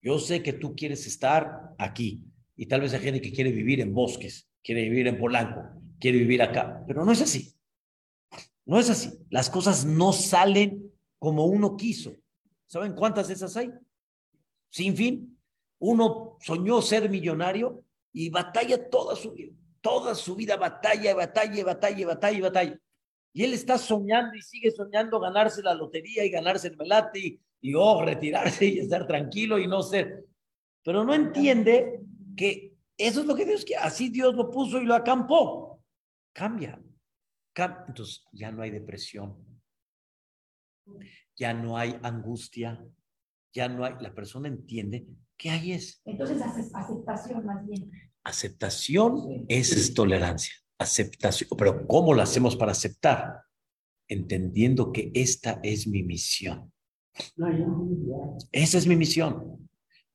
Yo sé que tú quieres estar aquí y tal vez hay gente que quiere vivir en bosques, quiere vivir en Polanco, quiere vivir acá, pero no es así. No es así. Las cosas no salen como uno quiso. ¿Saben cuántas de esas hay? Sin fin. Uno soñó ser millonario y batalla toda su vida. Toda su vida batalla, batalla, batalla, batalla, batalla. Y él está soñando y sigue soñando ganarse la lotería y ganarse el melate y, y oh, retirarse <laughs> y estar tranquilo y no ser. Pero no entiende que eso es lo que Dios quiere. Así Dios lo puso y lo acampó. Cambia. Entonces ya no hay depresión, ya no hay angustia, ya no hay, la persona entiende que ahí es. Entonces aceptación más bien. Aceptación es tolerancia, aceptación, pero ¿cómo lo hacemos para aceptar? Entendiendo que esta es mi misión. Esa es mi misión.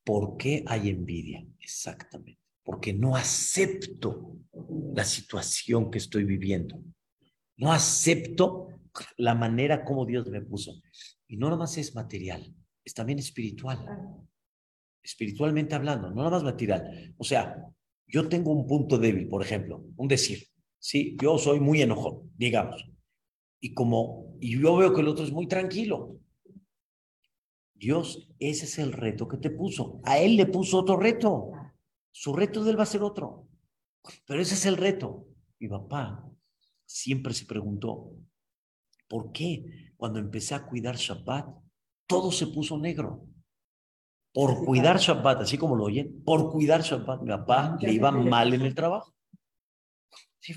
¿Por qué hay envidia? Exactamente. Porque no acepto la situación que estoy viviendo. No acepto la manera como Dios me puso. Y no nada más es material, es también espiritual. Espiritualmente hablando, no nada más material. O sea, yo tengo un punto débil, por ejemplo, un decir. Sí, yo soy muy enojón, digamos. Y como, y yo veo que el otro es muy tranquilo. Dios, ese es el reto que te puso. A él le puso otro reto. Su reto de él va a ser otro. Pero ese es el reto. Mi papá siempre se preguntó, ¿por qué cuando empecé a cuidar Shabbat, todo se puso negro? Por cuidar Shabbat, así como lo oyen, por cuidar Shabbat, mi papá le iba mal en el trabajo. Sí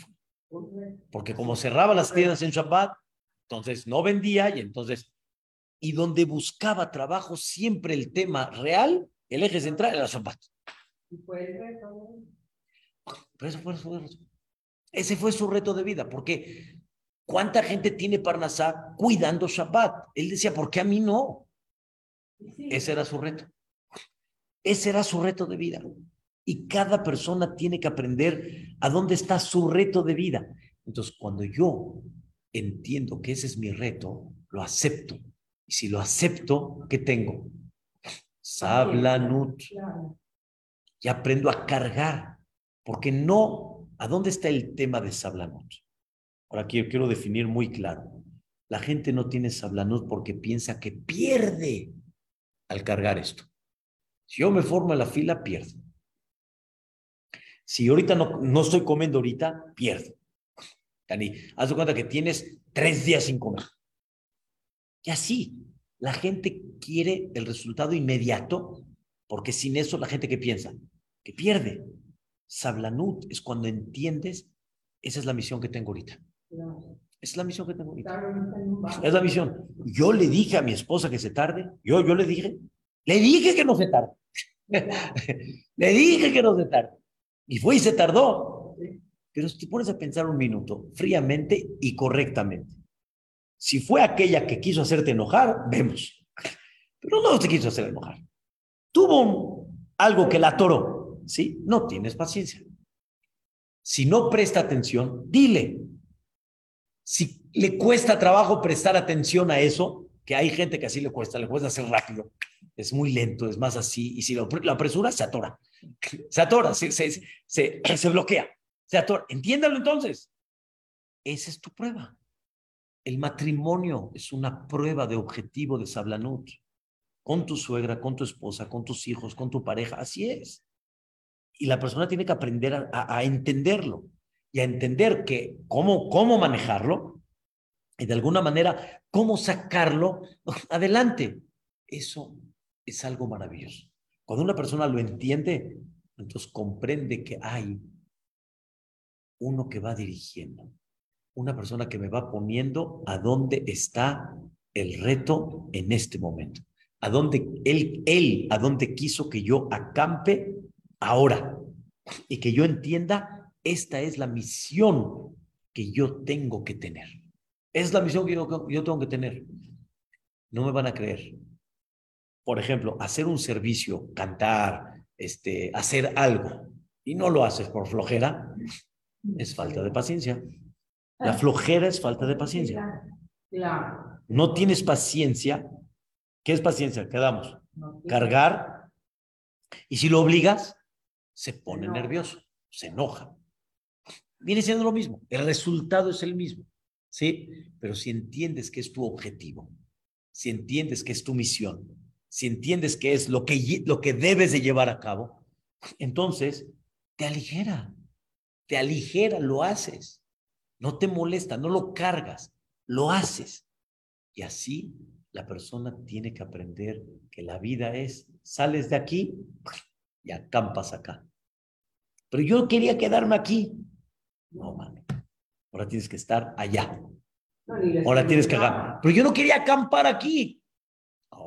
Porque como cerraba las tiendas en Shabbat, entonces no vendía y entonces, y donde buscaba trabajo, siempre el tema real, el eje central era Shabbat. Pero eso fue, eso ese fue su reto de vida, porque ¿cuánta gente tiene Parnasá cuidando Shabbat? Él decía, ¿por qué a mí no? Ese era su reto. Ese era su reto de vida. Y cada persona tiene que aprender a dónde está su reto de vida. Entonces, cuando yo entiendo que ese es mi reto, lo acepto. Y si lo acepto, ¿qué tengo? Sablanut. Y aprendo a cargar, porque no ¿A dónde está el tema de Sablanut? Ahora aquí quiero definir muy claro. La gente no tiene Sablanut porque piensa que pierde al cargar esto. Si yo me formo en la fila, pierdo. Si ahorita no, no estoy comiendo ahorita, pierdo. Dani, haz de cuenta que tienes tres días sin comer. Y así, la gente quiere el resultado inmediato, porque sin eso la gente que piensa, que pierde. Sablanut es cuando entiendes, esa es la misión que tengo ahorita. Es la misión que tengo ahorita. Es la misión. Yo le dije a mi esposa que se tarde. Yo, yo le dije. Le dije que no se tarde. <laughs> le dije que no se tarde. Y fue y se tardó. Pero si te pones a pensar un minuto, fríamente y correctamente. Si fue aquella que quiso hacerte enojar, vemos. Pero no te quiso hacer enojar. Tuvo algo que la atoró. ¿Sí? No tienes paciencia. Si no presta atención, dile. Si le cuesta trabajo prestar atención a eso, que hay gente que así le cuesta, le cuesta hacer rápido, es muy lento, es más así, y si lo, apresura, se atora, se atora, se, se, se, se bloquea, se atora. Entiéndalo entonces. Esa es tu prueba. El matrimonio es una prueba de objetivo de Sablanut. Con tu suegra, con tu esposa, con tus hijos, con tu pareja. Así es. Y la persona tiene que aprender a, a entenderlo y a entender que cómo, cómo manejarlo y de alguna manera cómo sacarlo <laughs> adelante. Eso es algo maravilloso. Cuando una persona lo entiende, entonces comprende que hay uno que va dirigiendo, una persona que me va poniendo a dónde está el reto en este momento, a dónde él, él, a dónde quiso que yo acampe ahora y que yo entienda esta es la misión que yo tengo que tener. Es la misión que yo, tengo que tener. No me van a creer. Por ejemplo, hacer un servicio, cantar, este, hacer algo, y no lo haces por flojera, es falta de paciencia. La flojera es falta de paciencia. No tienes paciencia. ¿Qué es paciencia? Quedamos. Cargar. Y si lo obligas, se pone nervioso, se enoja viene siendo lo mismo. El resultado es el mismo, ¿sí? Pero si entiendes que es tu objetivo, si entiendes que es tu misión, si entiendes que es lo que, lo que debes de llevar a cabo, entonces te aligera, te aligera, lo haces. No te molesta, no lo cargas, lo haces. Y así la persona tiene que aprender que la vida es, sales de aquí y acampas acá. Pero yo quería quedarme aquí. No, mami. Ahora tienes que estar allá. Ahora tienes que acampar. Pero yo no quería acampar aquí.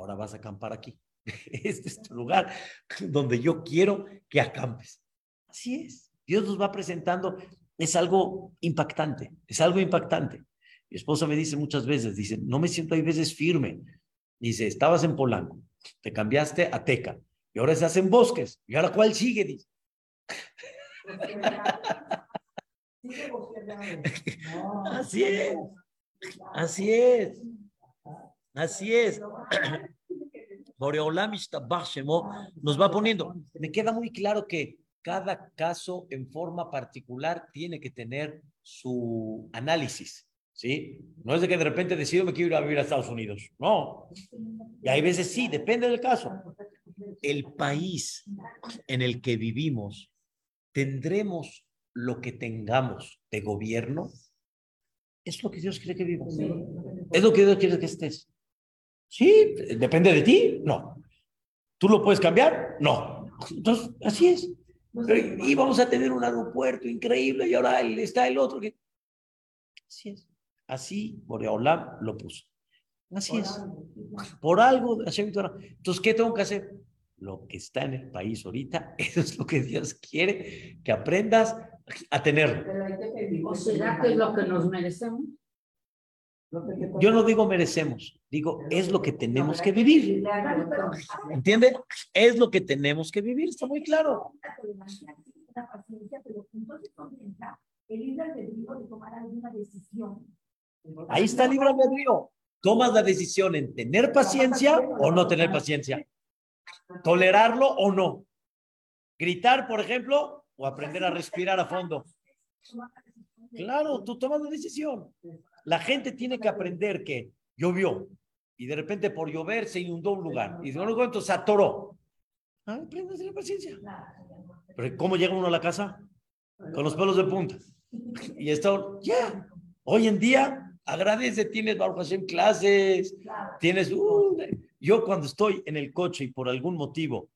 Ahora vas a acampar aquí. <laughs> Este es tu lugar donde yo quiero que acampes. Así es. Dios nos va presentando. Es algo impactante. Es algo impactante. Mi esposa me dice muchas veces, dice, no me siento hay veces firme. Dice, estabas en Polanco, te cambiaste a Teca y ahora estás en Bosques. ¿Y ahora cuál sigue? Dice. <laughs> <laughs> Así es. Así es. Así es. <clears throat> nos va poniendo. Me queda muy claro que cada caso en forma particular tiene que tener su análisis. ¿Sí? No es de que de repente decido me quiero ir a vivir a Estados Unidos. No. Y hay veces sí, depende del caso. El país en el que vivimos, tendremos lo que tengamos de gobierno es lo que Dios quiere que vivas. Es lo que Dios quiere que estés. Sí, depende de ti. No. ¿Tú lo puedes cambiar? No. Entonces, así es. y vamos a tener un aeropuerto increíble y ahora está el otro que... Así es. Así Boreolam lo puso. Así es. Por algo, entonces, ¿qué tengo que hacer? Lo que está en el país ahorita, eso <laughs> es lo que Dios quiere que aprendas a tenerlo. ¿O será que es lo que nos merecemos? Yo no digo merecemos, digo es lo que tenemos que vivir. ¿Entiende? Es lo que tenemos que vivir, está muy claro. Ahí está el libre albedrío. Tomas la decisión en tener paciencia o no tener paciencia. Tolerarlo o no. Gritar, por ejemplo, o aprender a respirar a fondo. Claro, tú tomas la decisión. La gente tiene que aprender que llovió y de repente por llover se inundó un lugar y de un momento se atoró. Ah, aprende a tener paciencia. Pero ¿cómo llega uno a la casa? Con los pelos de punta. Y está, ya. Hoy en día, agradece, tienes Baruch clases, tienes, uh, yo cuando estoy en el coche y por algún motivo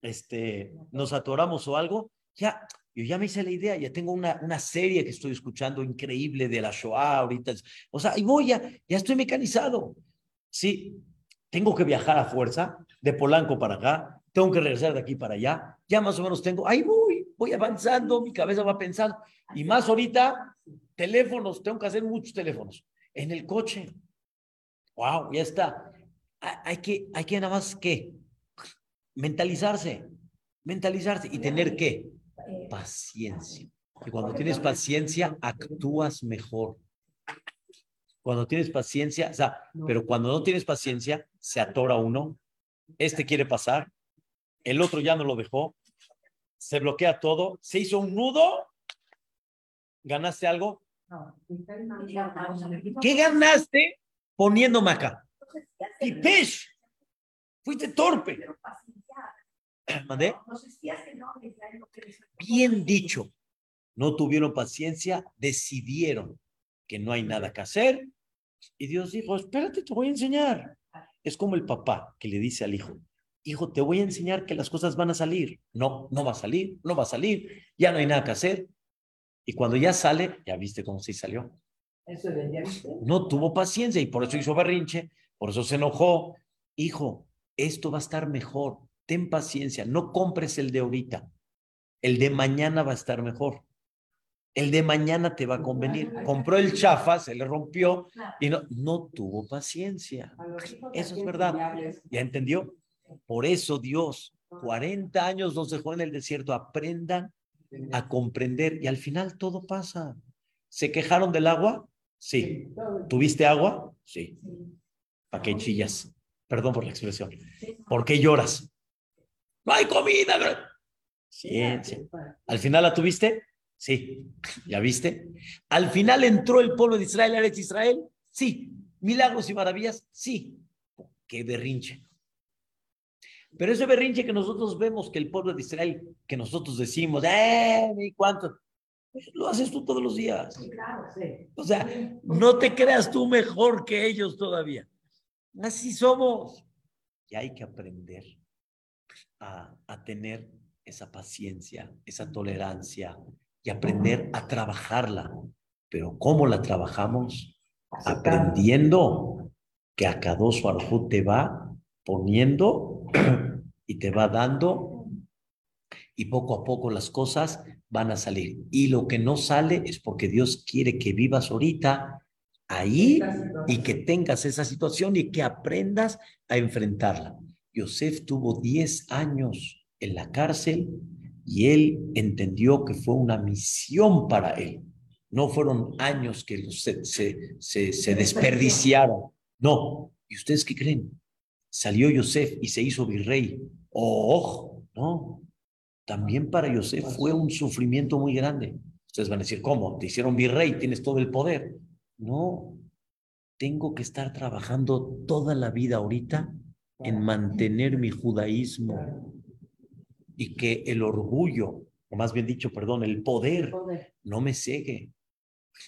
este, nos atoramos o algo, ya, yo ya me hice la idea, ya tengo una, una serie que estoy escuchando increíble de la Shoah ahorita. O sea, y voy, ya, ya estoy mecanizado. Sí, tengo que viajar a fuerza de Polanco para acá, tengo que regresar de aquí para allá, ya más o menos tengo, ahí voy, voy avanzando, mi cabeza va pensando. Y más ahorita, teléfonos, tengo que hacer muchos teléfonos en el coche. Wow, ya está. Hay que, hay que nada más que mentalizarse, mentalizarse y tener que paciencia. Y cuando tienes paciencia, actúas mejor. Cuando tienes paciencia, o sea, pero cuando no tienes paciencia, se atora uno. Este quiere pasar, el otro ya no lo dejó, se bloquea todo, se hizo un nudo. ¿Ganaste algo? ¿Qué ganaste poniéndome acá? Pipesh. Fuiste torpe. <clears throat> ¿Mandé? Bien dicho. No tuvieron paciencia, decidieron que no hay nada que hacer. Y Dios dijo, espérate, te voy a enseñar. Es como el papá que le dice al hijo, hijo, te voy a enseñar que las cosas van a salir. No, no va a salir, no va a salir, ya no hay nada que hacer. Y cuando ya sale, ya viste cómo sí salió. No tuvo paciencia y por eso hizo berrinche, por eso se enojó. Hijo, esto va a estar mejor. Ten paciencia, no compres el de ahorita. El de mañana va a estar mejor. El de mañana te va a convenir. Compró el chafa, se le rompió y no, no tuvo paciencia. Eso es verdad. ¿Ya entendió? Por eso Dios, 40 años nos dejó en el desierto. Aprendan a comprender y al final todo pasa. ¿Se quejaron del agua? Sí. ¿Tuviste agua? Sí. ¿Para qué chillas? Perdón por la expresión. ¿Por qué lloras? No hay comida. Ciencia. ¿Al final la tuviste? Sí. ¿Ya viste? ¿Al final entró el pueblo de Israel a Israel? Sí. ¿Milagros y maravillas? Sí. Qué berrinche. Pero ese berrinche que nosotros vemos que el pueblo de Israel, que nosotros decimos, ¡eh! ¿Y cuánto? Lo haces tú todos los días. O sea, no te creas tú mejor que ellos todavía. Así somos. Y hay que aprender a, a tener esa paciencia, esa tolerancia y aprender a trabajarla. Pero ¿cómo la trabajamos? Aprendiendo que a cada dos te va poniendo y te va dando y poco a poco las cosas van a salir. Y lo que no sale es porque Dios quiere que vivas ahorita ahí y que tengas esa situación y que aprendas a enfrentarla. Yosef tuvo 10 años en la cárcel y él entendió que fue una misión para él. No fueron años que se, se, se desperdiciaron. No. ¿Y ustedes qué creen? Salió Yosef y se hizo virrey. Oh, no. También para Yosef fue un sufrimiento muy grande. Ustedes van a decir, ¿cómo? Te hicieron virrey, tienes todo el poder. No, tengo que estar trabajando toda la vida ahorita en mantener mi judaísmo y que el orgullo, o más bien dicho, perdón, el poder no me cegue,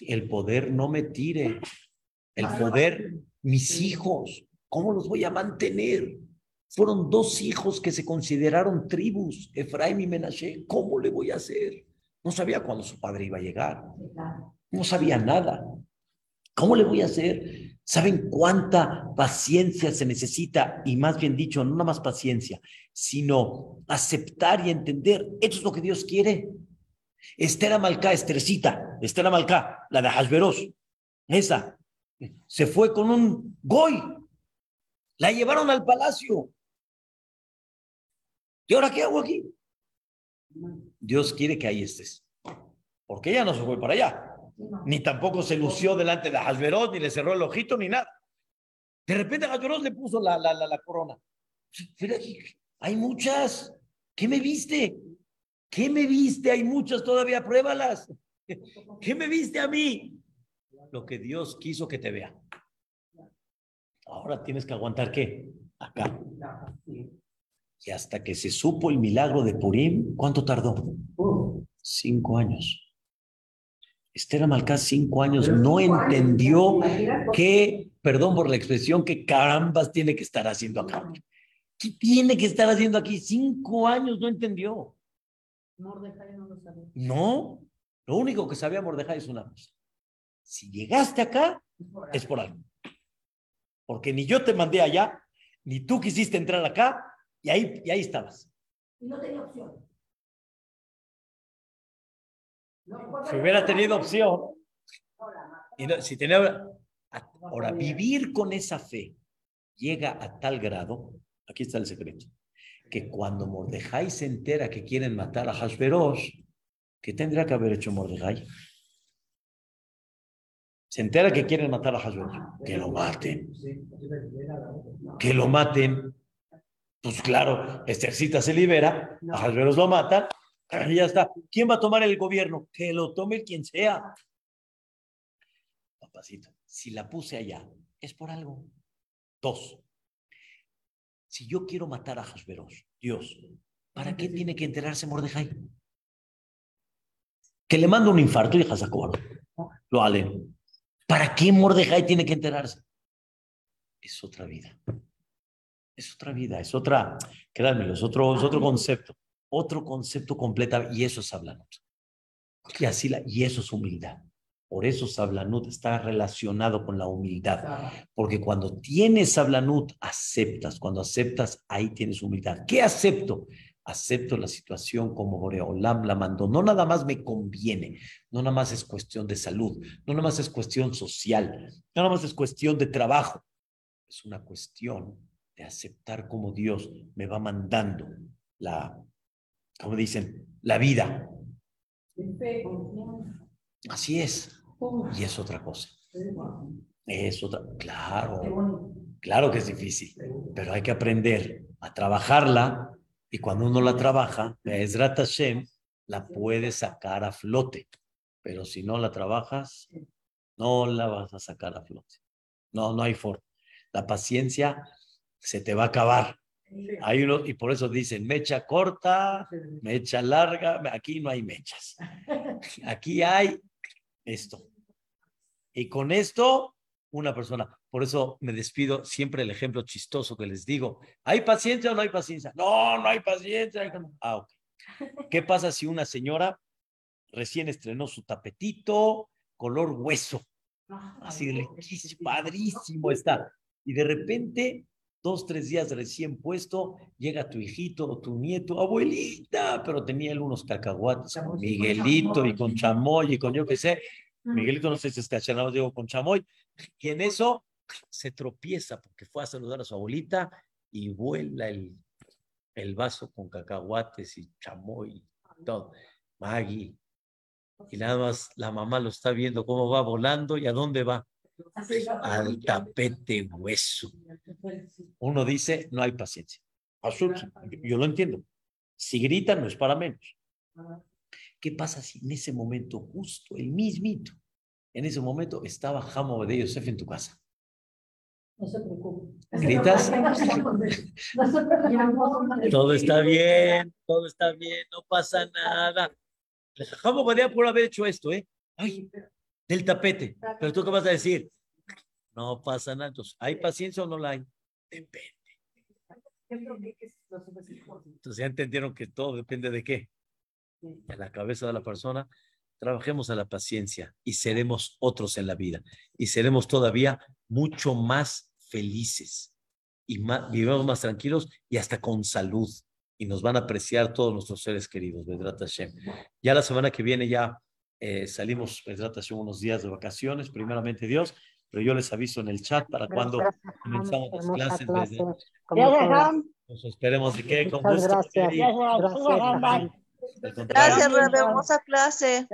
el poder no me tire, el poder, mis hijos, ¿cómo los voy a mantener? Fueron dos hijos que se consideraron tribus, Efraín y Menashe. ¿Cómo le voy a hacer? No sabía cuándo su padre iba a llegar. No sabía nada. ¿Cómo le voy a hacer? ¿Saben cuánta paciencia se necesita? Y más bien dicho, no nada más paciencia, sino aceptar y entender, esto es lo que Dios quiere. Esther Amalcá, Estercita, Esther Amalcá, la de Hasberos, esa, se fue con un goy, la llevaron al palacio, ¿Y ahora qué hago aquí? Dios quiere que ahí estés. Porque ella no se fue para allá. Ni tampoco se lució delante de Hasberot, ni le cerró el ojito, ni nada. De repente Hasberot le puso la, la, la, corona. hay muchas. ¿Qué me viste? ¿Qué me viste? Hay muchas todavía, pruébalas. ¿Qué me viste a mí? Lo que Dios quiso que te vea. Ahora tienes que aguantar qué? Acá. Y hasta que se supo el milagro de Purim, ¿cuánto tardó? Cinco años. Esther Amalcá, cinco años, no entendió que, perdón por la expresión, que carambas tiene que estar haciendo acá. ¿Qué tiene que estar haciendo aquí? Cinco años no entendió. Mordecai no lo sabía. No, lo único que sabía Mordejai es una cosa. Si llegaste acá, es por algo. Porque ni yo te mandé allá, ni tú quisiste entrar acá, y ahí, y ahí estabas. Y no tenía opción. Si hubiera tenido opción, y no- si tenía, ahora, vivir con esa fe llega a tal grado, aquí está el secreto, que cuando Mordejai se entera que quieren matar a Hashverosh, ¿qué tendría que haber hecho Mordejai? Se entera que quieren matar a Hashverosh, que lo maten, que lo maten. Pues claro, Estercita se libera, a Hashverosh lo matan, ya está. ¿Quién va a tomar el gobierno? Que lo tome quien sea. Papacito, si la puse allá, es por algo. Dos, si yo quiero matar a Hashverosh, Dios, ¿para qué tiene que enterarse Mordejai? Que le mando un infarto y Hazakobar. Lo halen. ¿Para qué Mordejai tiene que enterarse? Es otra vida. Es otra vida, es otra, créanmelo, es otro, es otro concepto. Otro concepto completo, y eso es Sablanut. Y, así la, y eso es humildad. Por eso Sablanut está relacionado con la humildad. Porque cuando tienes Sablanut, aceptas. Cuando aceptas, ahí tienes humildad. ¿Qué acepto? Acepto la situación como Boreolam la mandó. No nada más me conviene. No nada más es cuestión de salud. No nada más es cuestión social. No nada más es cuestión de trabajo. Es una cuestión de aceptar como Dios me va mandando la, como dicen, la vida. Así es. Y es otra cosa. Es otra, claro, claro que es difícil, pero hay que aprender a trabajarla y cuando uno la trabaja, Ezrat Hashem, la puede sacar a flote, pero si no la trabajas, no la vas a sacar a flote. No, no hay forma. La paciencia se te va a acabar. Hay uno, y por eso dicen mecha corta, mecha larga, aquí no hay mechas. Aquí hay esto. Y con esto, una persona. Por eso me despido siempre el ejemplo chistoso que les digo. ¿Hay paciencia o no hay paciencia? No, no hay paciencia. Ah, ok. ¿Qué pasa si una señora recién estrenó su tapetito, color hueso? Así de padrísimo está. Y de repente dos, tres días recién puesto, llega tu hijito o tu nieto, abuelita, pero tenía él unos cacahuates con Miguelito y con chamoy y con yo qué sé. Miguelito no sé si es cachanado, digo con chamoy. Y en eso se tropieza porque fue a saludar a su abuelita y vuela el, el vaso con cacahuates y chamoy y todo. Maggie. Y nada más la mamá lo está viendo cómo va volando y a dónde va al tapete hueso. Uno dice, no hay paciencia. Yo lo entiendo. Si grita, no es para menos. ¿Qué pasa si en ese momento, justo el mismito, en ese momento estaba Jamo de Yosef en tu casa? No se preocupe. ¿Gritas? todo está bien, todo está bien, no pasa nada. Jamo Badea por haber hecho esto, ¿eh? Ay, del tapete. Pero tú qué vas a decir? No pasa nada. Entonces, ¿hay paciencia o no la hay? Depende. Entonces ya entendieron que todo depende de qué. De la cabeza de la persona. Trabajemos a la paciencia y seremos otros en la vida. Y seremos todavía mucho más felices. Y más, vivamos más tranquilos y hasta con salud. Y nos van a apreciar todos nuestros seres queridos. Hashem. Ya la semana que viene ya eh, salimos, Hashem, unos días de vacaciones, primeramente Dios, pero yo les aviso en el chat para cuando comenzamos las clases. Desde, nos esperemos de que con gusto. Gracias, gracias, gracias, hermosa clase.